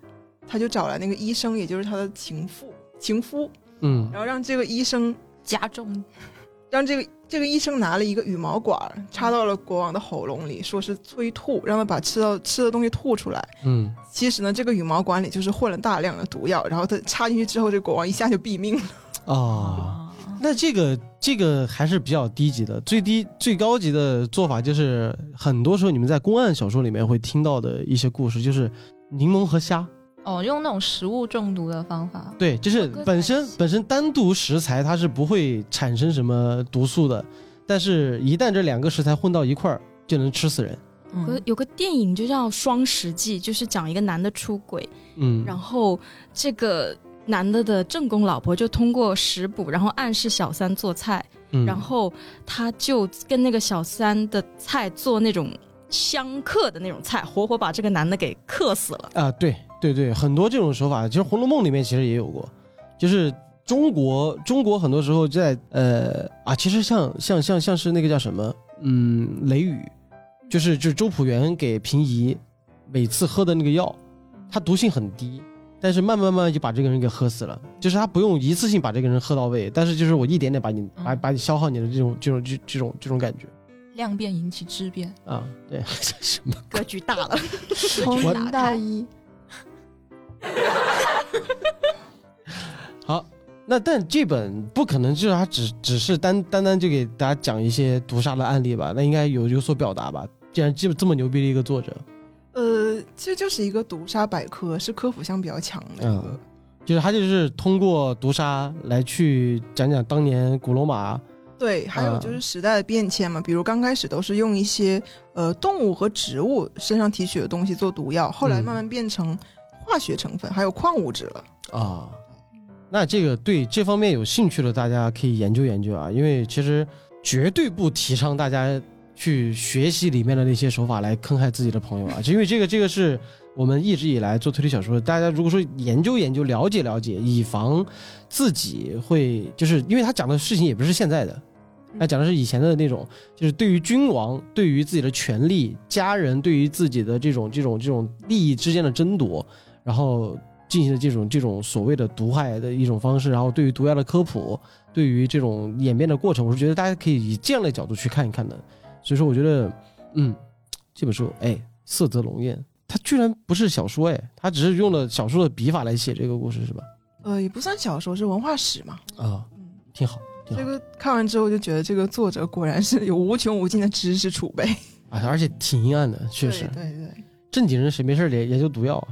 他就找来那个医生，也就是他的情妇情夫，嗯然后让这个医生加重让这个这个医生拿了一个羽毛管插到了国王的喉咙里，说是催吐，让他把吃到吃的东西吐出来。嗯，其实呢，这个羽毛管里就是混了大量的毒药，然后他插进去之后，这个国王一下就毙命了。啊。那这个这个还是比较低级的，最低最高级的做法就是，很多时候你们在公案小说里面会听到的一些故事，就是柠檬和虾。哦，用那种食物中毒的方法。对，就是本身本身单独食材它是不会产生什么毒素的，但是一旦这两个食材混到一块儿，就能吃死人。有个有个电影就叫《双食记》，就是讲一个男的出轨，嗯，然后这个男的的正宫老婆就通过食补，然后暗示小三做菜，嗯然后他就跟那个小三的菜做那种相克的那种菜，活活把这个男的给克死了。啊，对对对，很多这种手法，其实《红楼梦》里面其实也有过，就是中国中国很多时候在呃啊，其实像像像像是那个叫什么，嗯，雷雨，就是就是周朴园给平姨每次喝的那个药，它毒性很低。但是慢慢慢慢就把这个人给喝死了，就是他不用一次性把这个人喝到位，但是就是我一点点把你把把你消耗你的这种这种这这种这种感觉。量变引起质变，啊，对，什么格局大了，从零到一，好，那但这本不可能就是他只只是单单单就给大家讲一些毒杀的案例吧？那应该有有所表达吧？既然这这么牛逼的一个作者，呃，其实就是一个毒杀百科，是科普性比较强的一个。嗯就是他就是通过毒杀来去讲讲当年古罗马，对，还有就是时代的变迁嘛，比如刚开始都是用一些呃动物和植物身上提取的东西做毒药，后来嗯慢慢变成化学成分，还有矿物质了。啊，那这个对这方面有兴趣的，大家可以研究研究啊，因为其实绝对不提倡大家去学习里面的那些手法来坑害自己的朋友啊，就因为这个这个是我们一直以来做推理小说，大家如果说研究研究、了解了解，以防自己会就是因为他讲的事情也不是现在的。他讲的是以前的那种，就是对于君王、对于自己的权利、家人对于自己的这种、这种、这种利益之间的争夺，然后进行的这种这种所谓的毒害的一种方式，然后对于毒药的科普，对于这种演变的过程，我是觉得大家可以以这样的角度去看一看的。所以说，我觉得，嗯，这本书，哎，色泽浓艳，它居然不是小说，哎，它只是用了小说的笔法来写这个故事，是吧？呃，也不算小说，是文化史嘛。啊，挺好，挺好这个看完之后就觉得这个作者果然是有无穷无尽的知识储备。啊，而且挺阴暗的，确实对。对对，正经人谁没事儿研研究毒药啊？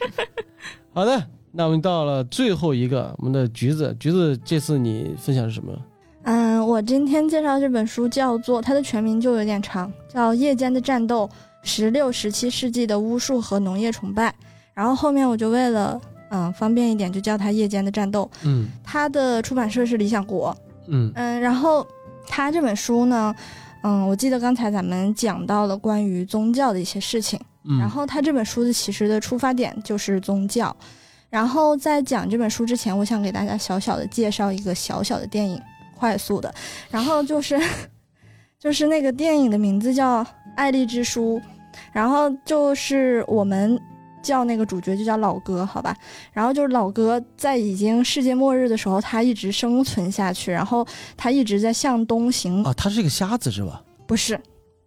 好的，那我们到了最后一个，我们的橘子，橘子这次你分享是什么？嗯，我今天介绍这本书叫做，它的全名就有点长，叫《夜间的战斗：十六、十七世纪的巫术和农业崇拜》。然后后面我就为了嗯方便一点，就叫它《夜间的战斗》。嗯它的出版社是理想国。嗯嗯，然后它这本书呢，嗯，我记得刚才咱们讲到了关于宗教的一些事情。嗯，然后他这本书的其实的出发点就是宗教。然后在讲这本书之前，我想给大家小小的介绍一个小小的电影，快速的。然后就是 就是那个电影的名字叫《爱丽之书》，然后就是我们叫那个主角就叫老哥，好吧？然后就是老哥在已经世界末日的时候，他一直生存下去，然后他一直在向东行，啊，他是一个瞎子是吧？不是，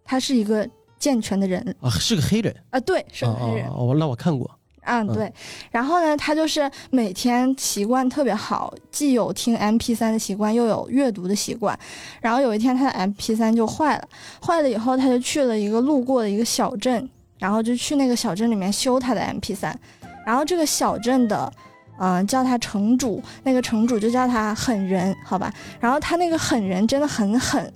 他是一个健全的人啊，是个黑人，啊，对，是个黑人。哦，哦那我看过。嗯，嗯对。然后呢，他就是每天习惯特别好，既有听 M P 3的习惯，又有阅读的习惯。然后有一天，他的 M P 3就坏了，坏了以后，他就去了一个路过的一个小镇，然后就去那个小镇里面修他的 M P 三。然后这个小镇的，嗯、叫他城主，那个城主就叫他狠人，好吧？然后他那个狠人真的很狠，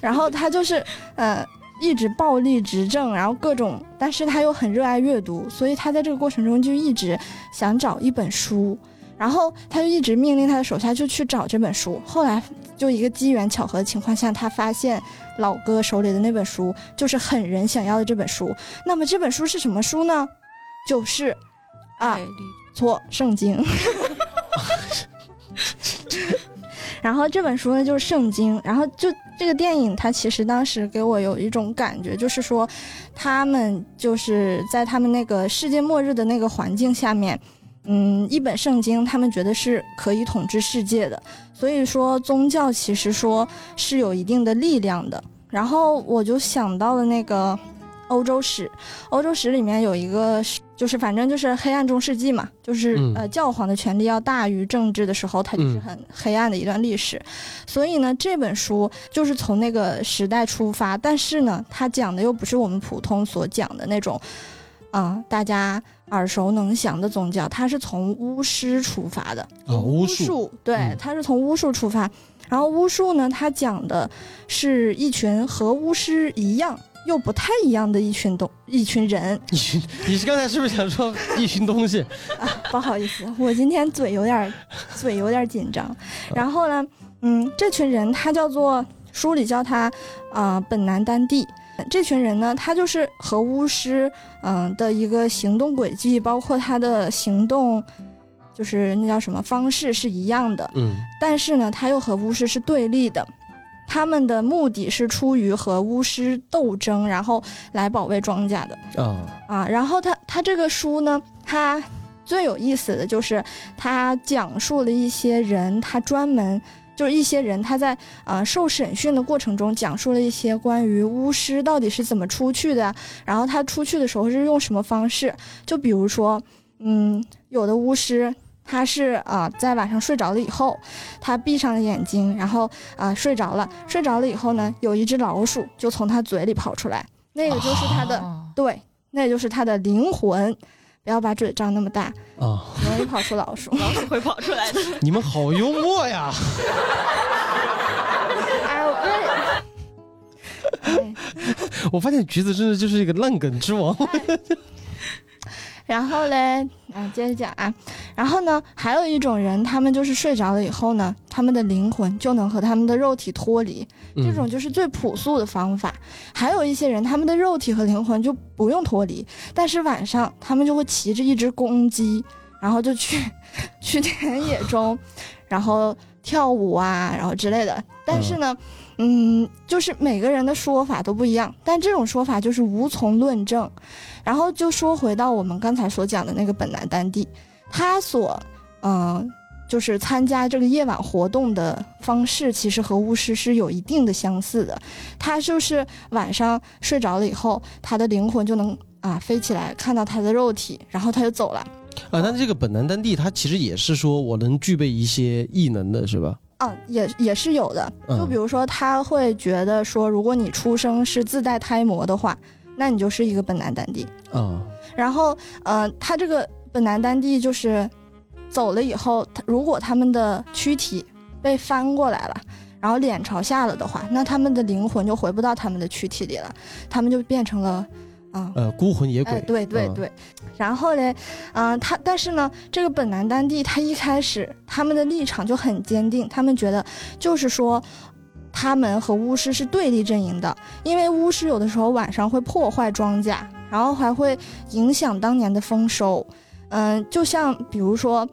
然后他就是，呃。一直暴力执政，然后各种，但是他又很热爱阅读，所以他在这个过程中就一直想找一本书，然后他就一直命令他的手下就去找这本书。后来就一个机缘巧合的情况下，他发现老哥手里的那本书就是狠人想要的这本书。那么这本书是什么书呢？就是啊，错，圣经。然后这本书呢就是圣经，然后就这个电影，它其实当时给我有一种感觉，就是说，他们就是在他们那个世界末日的那个环境下面，嗯，一本圣经，他们觉得是可以统治世界的，所以说宗教其实说是有一定的力量的。然后我就想到了那个欧洲史，欧洲史里面有一个，就是反正就是黑暗中世纪嘛，就是、嗯呃教皇的权力要大于政治的时候，它就是嗯很黑暗的一段历史。所以呢，这本书就是从那个时代出发，但是呢，它讲的又不是我们普通所讲的那种，啊、大家耳熟能详的宗教，它是从巫师出发的。啊，巫术，对嗯，它是从巫术出发。然后巫术呢，它讲的是一群和巫师一样又不太一样的一群东 一群人一群，你是刚才是不是想说一群东西？啊。不好意思，我今天嘴有点嘴有点紧张。然后呢，嗯，这群人他叫做书里叫他啊、本南丹地。这群人呢，他就是和巫师嗯、的一个行动轨迹，包括他的行动，就是那叫什么方式是一样的。嗯但是呢，他又和巫师是对立的。他们的目的是出于和巫师斗争，然后来保卫庄稼的啊，啊。然后他他这个书呢，他最有意思的就是他讲述了一些人，他专门就是一些人他在呃受审讯的过程中讲述了一些关于巫师到底是怎么出去的，然后他出去的时候是用什么方式。就比如说，嗯，有的巫师。他是啊、在晚上睡着了以后，他闭上了眼睛，然后啊、睡着了。睡着了以后呢，有一只老鼠就从他嘴里跑出来，那个就是他的、哦对，那就是他的灵魂。不要把嘴张那么大，啊，容易跑出老鼠。老鼠会跑出来的。你们好幽默呀！哎，我哎我发现橘子真的就是一个烂梗之王。然后嘞，啊，接着讲啊，然后呢，还有一种人，他们就是睡着了以后呢，他们的灵魂就能和他们的肉体脱离，这嗯种就是最朴素的方法。还有一些人，他们的肉体和灵魂就不用脱离，但是晚上他们就会骑着一只公鸡，然后就去 去田野中，然后跳舞啊，然后之类的。但是呢，嗯，就是每个人的说法都不一样，但这种说法就是无从论证。然后就说回到我们刚才所讲的那个本南丹地，他所嗯、就是参加这个夜晚活动的方式，其实和巫师是有一定的相似的。他就是晚上睡着了以后，他的灵魂就能啊飞起来，看到他的肉体，然后他就走了。啊，那这个本南丹地，他其实也是说我能具备一些异能的，是吧？啊，也也是有的。嗯就比如说，他会觉得说，如果你出生是自带胎膜的话，那你就是一个本南丹地。啊，然后，呃，他这个本南丹地就是走了以后，他如果他们的躯体被翻过来了，然后脸朝下了的话，那他们的灵魂就回不到他们的躯体里了，他们就变成了，啊、呃，孤魂野哎，鬼。对对嗯对，然后嘞，嗯、他但是呢，这个本南丹地他一开始他们的立场就很坚定，他们觉得就是说。他们和巫师是对立阵营的，因为巫师有的时候晚上会破坏庄稼，然后还会影响当年的丰收。嗯，就像比如说，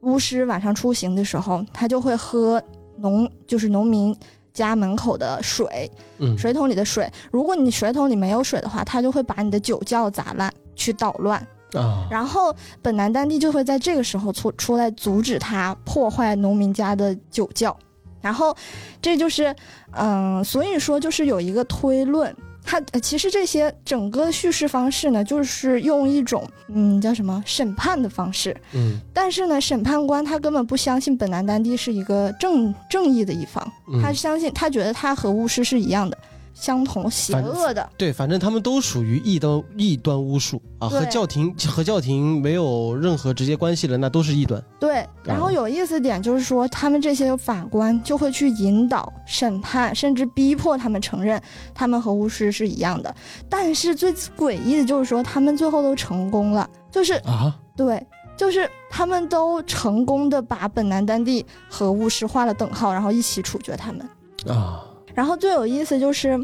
巫师晚上出行的时候，他就会喝农就是农民家门口的水，嗯，水桶里的水，如果你水桶里没有水的话，他就会把你的酒窖砸烂，去捣乱。啊，然后本南丹地就会在这个时候出出来阻止他破坏农民家的酒窖。然后这就是，嗯、所以说就是有一个推论，它呃其实这些整个叙事方式呢，就是用一种嗯叫什么？审判的方式，嗯。但是呢，审判官他根本不相信本南丹帝是一个正正义的一方，嗯，他相信他觉得他和巫师是一样的，相同邪恶的。对，反正他们都属于异端异端巫术啊，和教廷和教廷没有任何直接关系的，那都是异端。对，然后有意思点就是说，他们这些法官就会去引导、审判，甚至逼迫他们承认他们和巫师是一样的。但是最诡异的就是说，他们最后都成功了，就是啊，对，就是他们都成功的把本南丹帝和巫师画了等号，然后一起处决他们。啊，然后最有意思就是，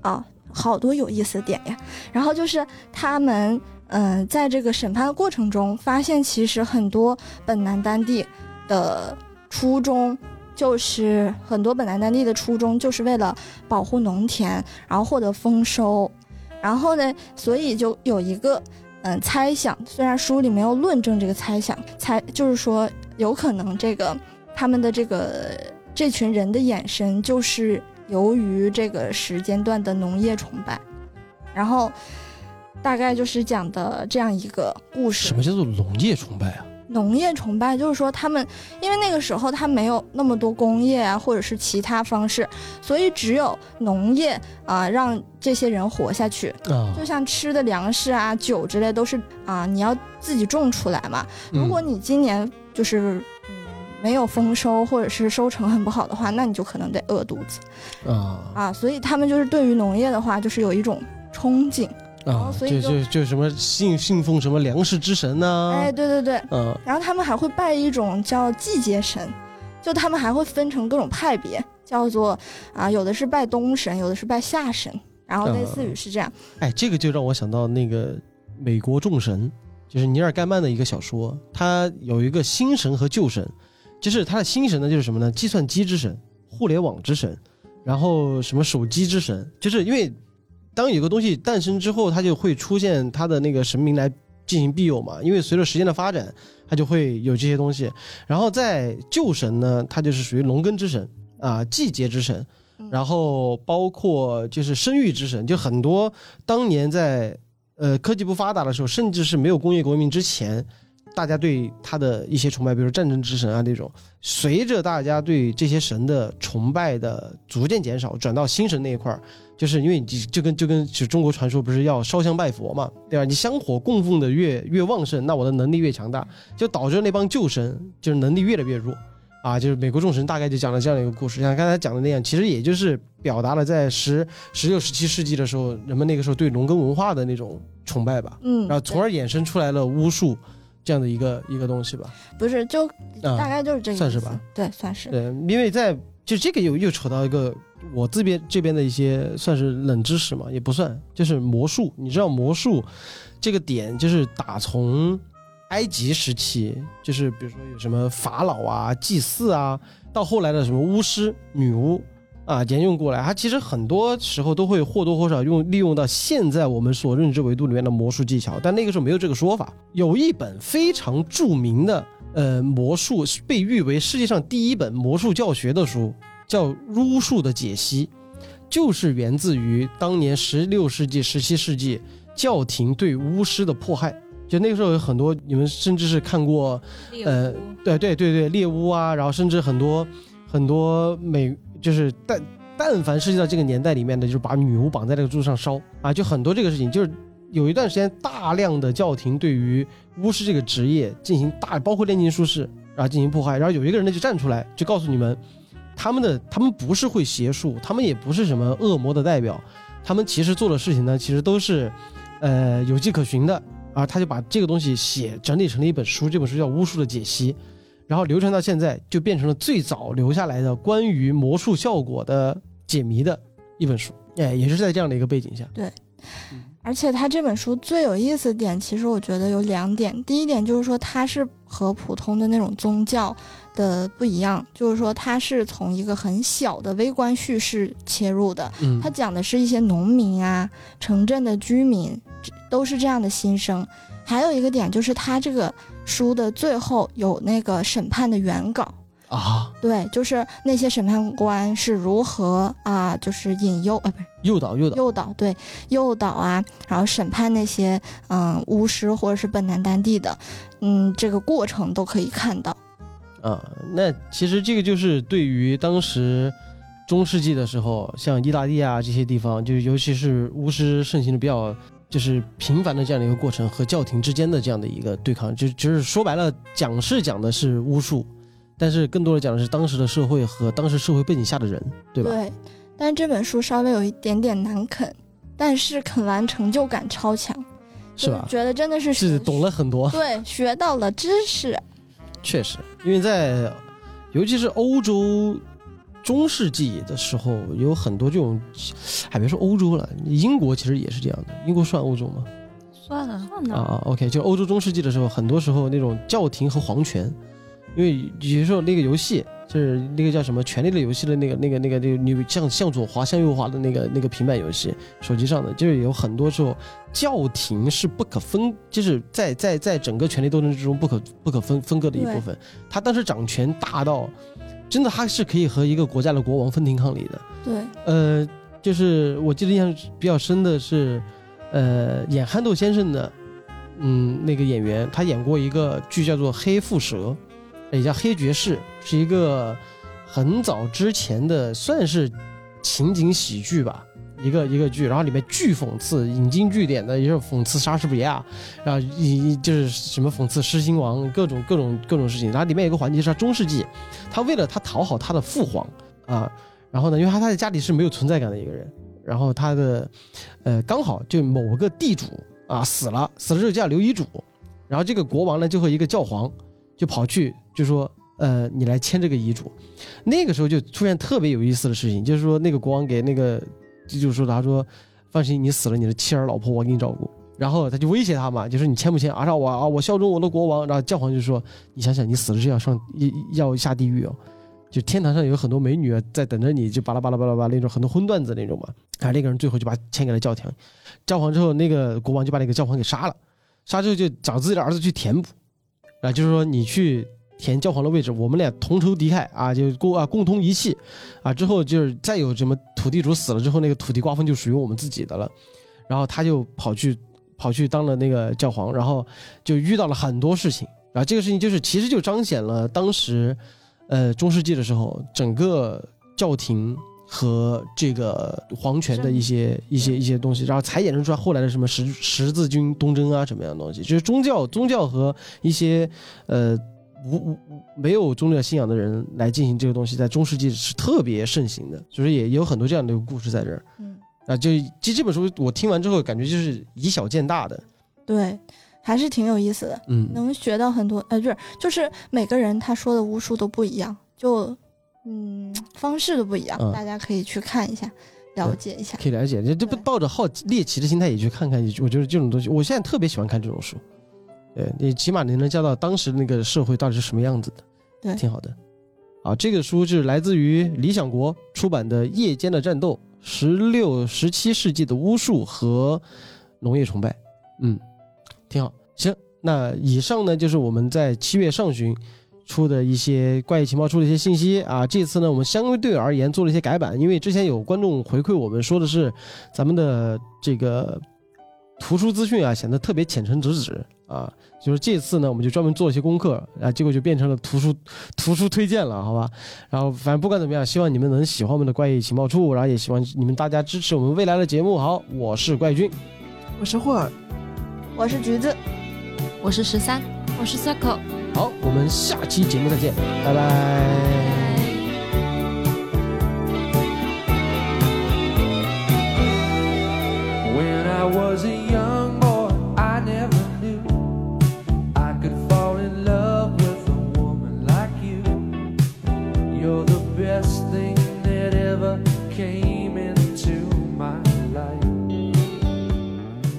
啊，好多有意思的点呀。然后就是他们，嗯、在这个审判的过程中，发现其实很多本南丹地的初衷，就是很多本南丹地的初衷，就是为了保护农田，然后获得丰收。然后呢，所以就有一个嗯猜想，虽然书里没有论证这个猜想，猜就是说有可能这个他们的这个这群人的眼神就是由于这个时间段的农业崇拜，然后大概就是讲的这样一个故事什。么叫做农业崇拜啊？农业崇拜就是说他们，因为那个时候他没有那么多工业啊，或者是其他方式，所以只有农业啊、让这些人活下去。啊就，像吃的粮食啊、酒之类都是啊、你要自己种出来嘛。如果嗯你今年就是嗯没有丰收，或者是收成很不好的话，那你就可能得饿肚子啊啊。所以他们就是对于农业的话，就是有一种憧憬。啊，所以就就就就什么信信奉什么粮食之神呐、哎，对对对。嗯然后他们还会拜一种叫季节神，就他们还会分成各种派别，叫做啊，有的是拜东神，有的是拜夏神，然后类似于是这样。哎，这个就让我想到那个美国众神，就是尼尔盖曼的一个小说，他有一个新神和旧神，就是他的新神呢就是什么呢？计算机之神、互联网之神，然后什么手机之神，就是因为当有个东西诞生之后，它就会出现它的那个神明来进行庇佑嘛，因为随着时间的发展，它就会有这些东西。然后在旧神呢，它就是属于农耕之神啊、季节之神。然后包括就是生育之神，就很多当年在呃科技不发达的时候，甚至是没有工业革命之前，大家对他的一些崇拜，比如战争之神啊这种，随着大家对这些神的崇拜的逐渐减少，转到新神那一块儿，就是因为你就跟就跟就中国传说不是要烧香拜佛嘛，对吧？你香火供奉的越越旺盛，那我的能力越强大，就导致那帮旧神就是能力越来越弱。啊，就是美国众神大概就讲了这样的一个故事，像刚才讲的那样，其实也就是表达了在十十六、十七世纪的时候，人们那个时候对农耕文化的那种崇拜吧，嗯，然后从而衍生出来了巫术这样的一个一个东西吧。不是就大啊，概就是这个算是吧？对，算是。对，因为在就这个又又扯到一个我这边这边的一些算是冷知识嘛，也不算，就是魔术。你知道魔术这个点，就是打从埃及时期，就是比如说有什么法老啊、祭祀啊，到后来的什么巫师、女巫啊，沿用过来，它其实很多时候都会或多或少用利用到现在我们所认知维度里面的魔术技巧，但那个时候没有这个说法。有一本非常著名的呃魔术，被誉为世界上第一本魔术教学的书，叫《巫术的解析》，就是源自于当年十六世纪、十七世纪教廷对巫师的迫害。就那个时候有很多，你们甚至是看过呃对对对对，猎巫啊，然后甚至很多很多美，就是但但凡涉及到这个年代里面的，就是把女巫绑在这个柱子上烧啊，就很多这个事情，就是有一段时间大量的教廷对于巫师这个职业进行大，包括炼金术士啊进行迫害，然后有一个人呢就站出来，就告诉你们，他们的他们不是会邪术，他们也不是什么恶魔的代表，他们其实做的事情呢，其实都是呃有迹可循的。啊，他就把这个东西写整理成了一本书，这本书叫《巫术的解析》，然后流传到现在，就变成了最早留下来的关于魔术效果的解谜的一本书。哎，也是在这样的一个背景下，对而且他这本书最有意思的点，其实我觉得有两点。第一点就是说，它是和普通的那种宗教的不一样，就是说它是从一个很小的微观叙事切入的。嗯它讲的是一些农民啊、城镇的居民，都是这样的心声。还有一个点就是，它这个书的最后有那个审判的原稿，啊，对，就是那些审判官是如何啊，就是引诱啊，不是。诱导诱导，诱导，对，诱导啊，然后审判那些嗯巫师或者是本南丹地的，嗯，这个过程都可以看到。啊，那其实这个就是对于当时中世纪的时候，像意大利啊这些地方，就尤其是巫师盛行的比较就是频繁的这样的一个过程和教廷之间的这样的一个对抗，就就是说白了，讲是讲的是巫术，但是更多的讲的是当时的社会和当时社会背景下的人，对吧？对，但是这本书稍微有一点点难啃，但是啃完成就感超强，是吧？觉得真的是是懂了很多，对，学到了知识。确实，因为在尤其是欧洲中世纪的时候，有很多这种，还别说欧洲了，英国其实也是这样的。英国算欧洲吗？算了，算了，啊啊，OK，就欧洲中世纪的时候，很多时候那种教廷和皇权，因为有时候那个游戏就是那个叫什么《权力的游戏》的那个那个那个那个你向向左滑向右滑的那个那个平板游戏，手机上的，就是有很多时候教廷是不可分，就是在在在整个权力斗争之中不可不可分分割的一部分。他当时掌权大到，真的他是可以和一个国家的国王分庭抗礼的。对，呃，就是我记得印象比较深的是，呃，演憨豆先生的，嗯，那个演员他演过一个剧叫做《黑腹蛇》，也叫《黑爵士》，是一个很早之前的算是情景喜剧吧，一个一个剧，然后里面巨讽刺，引经据典的，也是讽刺莎士比亚，然后一就是什么讽刺狮心王，各种各种各种事情。然后里面有个环节是他中世纪，他为了他讨好他的父皇啊。然后呢，因为他他在家里是没有存在感的一个人，然后他的，呃，刚好就某个地主啊死了，死了之后就要留遗嘱，然后这个国王呢就和一个教皇就跑去就说，呃，你来签这个遗嘱。那个时候就出现特别有意思的事情，就是说那个国王给那个地主说，他说，放心，你死了，你的妻儿老婆我给你照顾。然后他就威胁他嘛，就是你签不签？啊，让我啊，我效忠我的国王。然后教皇就说，你想想，你死了是要上要下地狱哦。就天堂上有很多美女，在等着你，就巴拉巴拉巴拉巴拉那种很多荤段子那种嘛。啊，那个人最后就把签给了教廷，教皇之后，那个国王就把那个教皇给杀了，杀之后就找自己的儿子去填补，啊，就是说你去填教皇的位置，我们俩同仇敌忾啊，就共啊共同遗弃，啊，之后就是再有什么土地主死了之后，那个土地瓜分就属于我们自己的了，然后他就跑去跑去当了那个教皇，然后就遇到了很多事情，然后这个事情就是其实就彰显了当时。呃，中世纪的时候，整个教廷和这个皇权的一些一些一些东西，然后才衍生出来后来的什么十十字军东征啊，什么样的东西，就是宗教宗教和一些呃无无没有宗教信仰的人来进行这个东西，在中世纪是特别盛行的，就是也有很多这样的故事在这儿。嗯，啊，就这这本书我听完之后，感觉就是以小见大的。对。还是挺有意思的，嗯，能学到很多，呃，就是就是每个人他说的巫术都不一样，就嗯方式都不一样，大家可以去看一下，了解一下，可以了解，这这不抱着好猎奇的心态也去看看，我觉得这种东西，我现在特别喜欢看这种书，对你起码你能知道当时那个社会到底是什么样子的，对，挺好的。啊，这个书是来自于理想国出版的《夜间的战斗：十六、十七世纪的巫术和农业崇拜》，嗯。挺好，行，那以上呢就是我们在七月上旬出的一些怪异情报出的一些信息啊。这次呢，我们相对而言做了一些改版，因为之前有观众回馈我们说的是咱们的这个图书资讯啊显得特别浅层直指啊，就是这次呢我们就专门做了一些功课啊，结果就变成了图书图书推荐了，好吧？然后反正不管怎么样，希望你们能喜欢我们的怪异情报处，然后也希望你们大家支持我们未来的节目。好，我是怪君，我是霍尔。我是橘子，我是十三，我是 circle。好，我们下期节目再见，拜拜。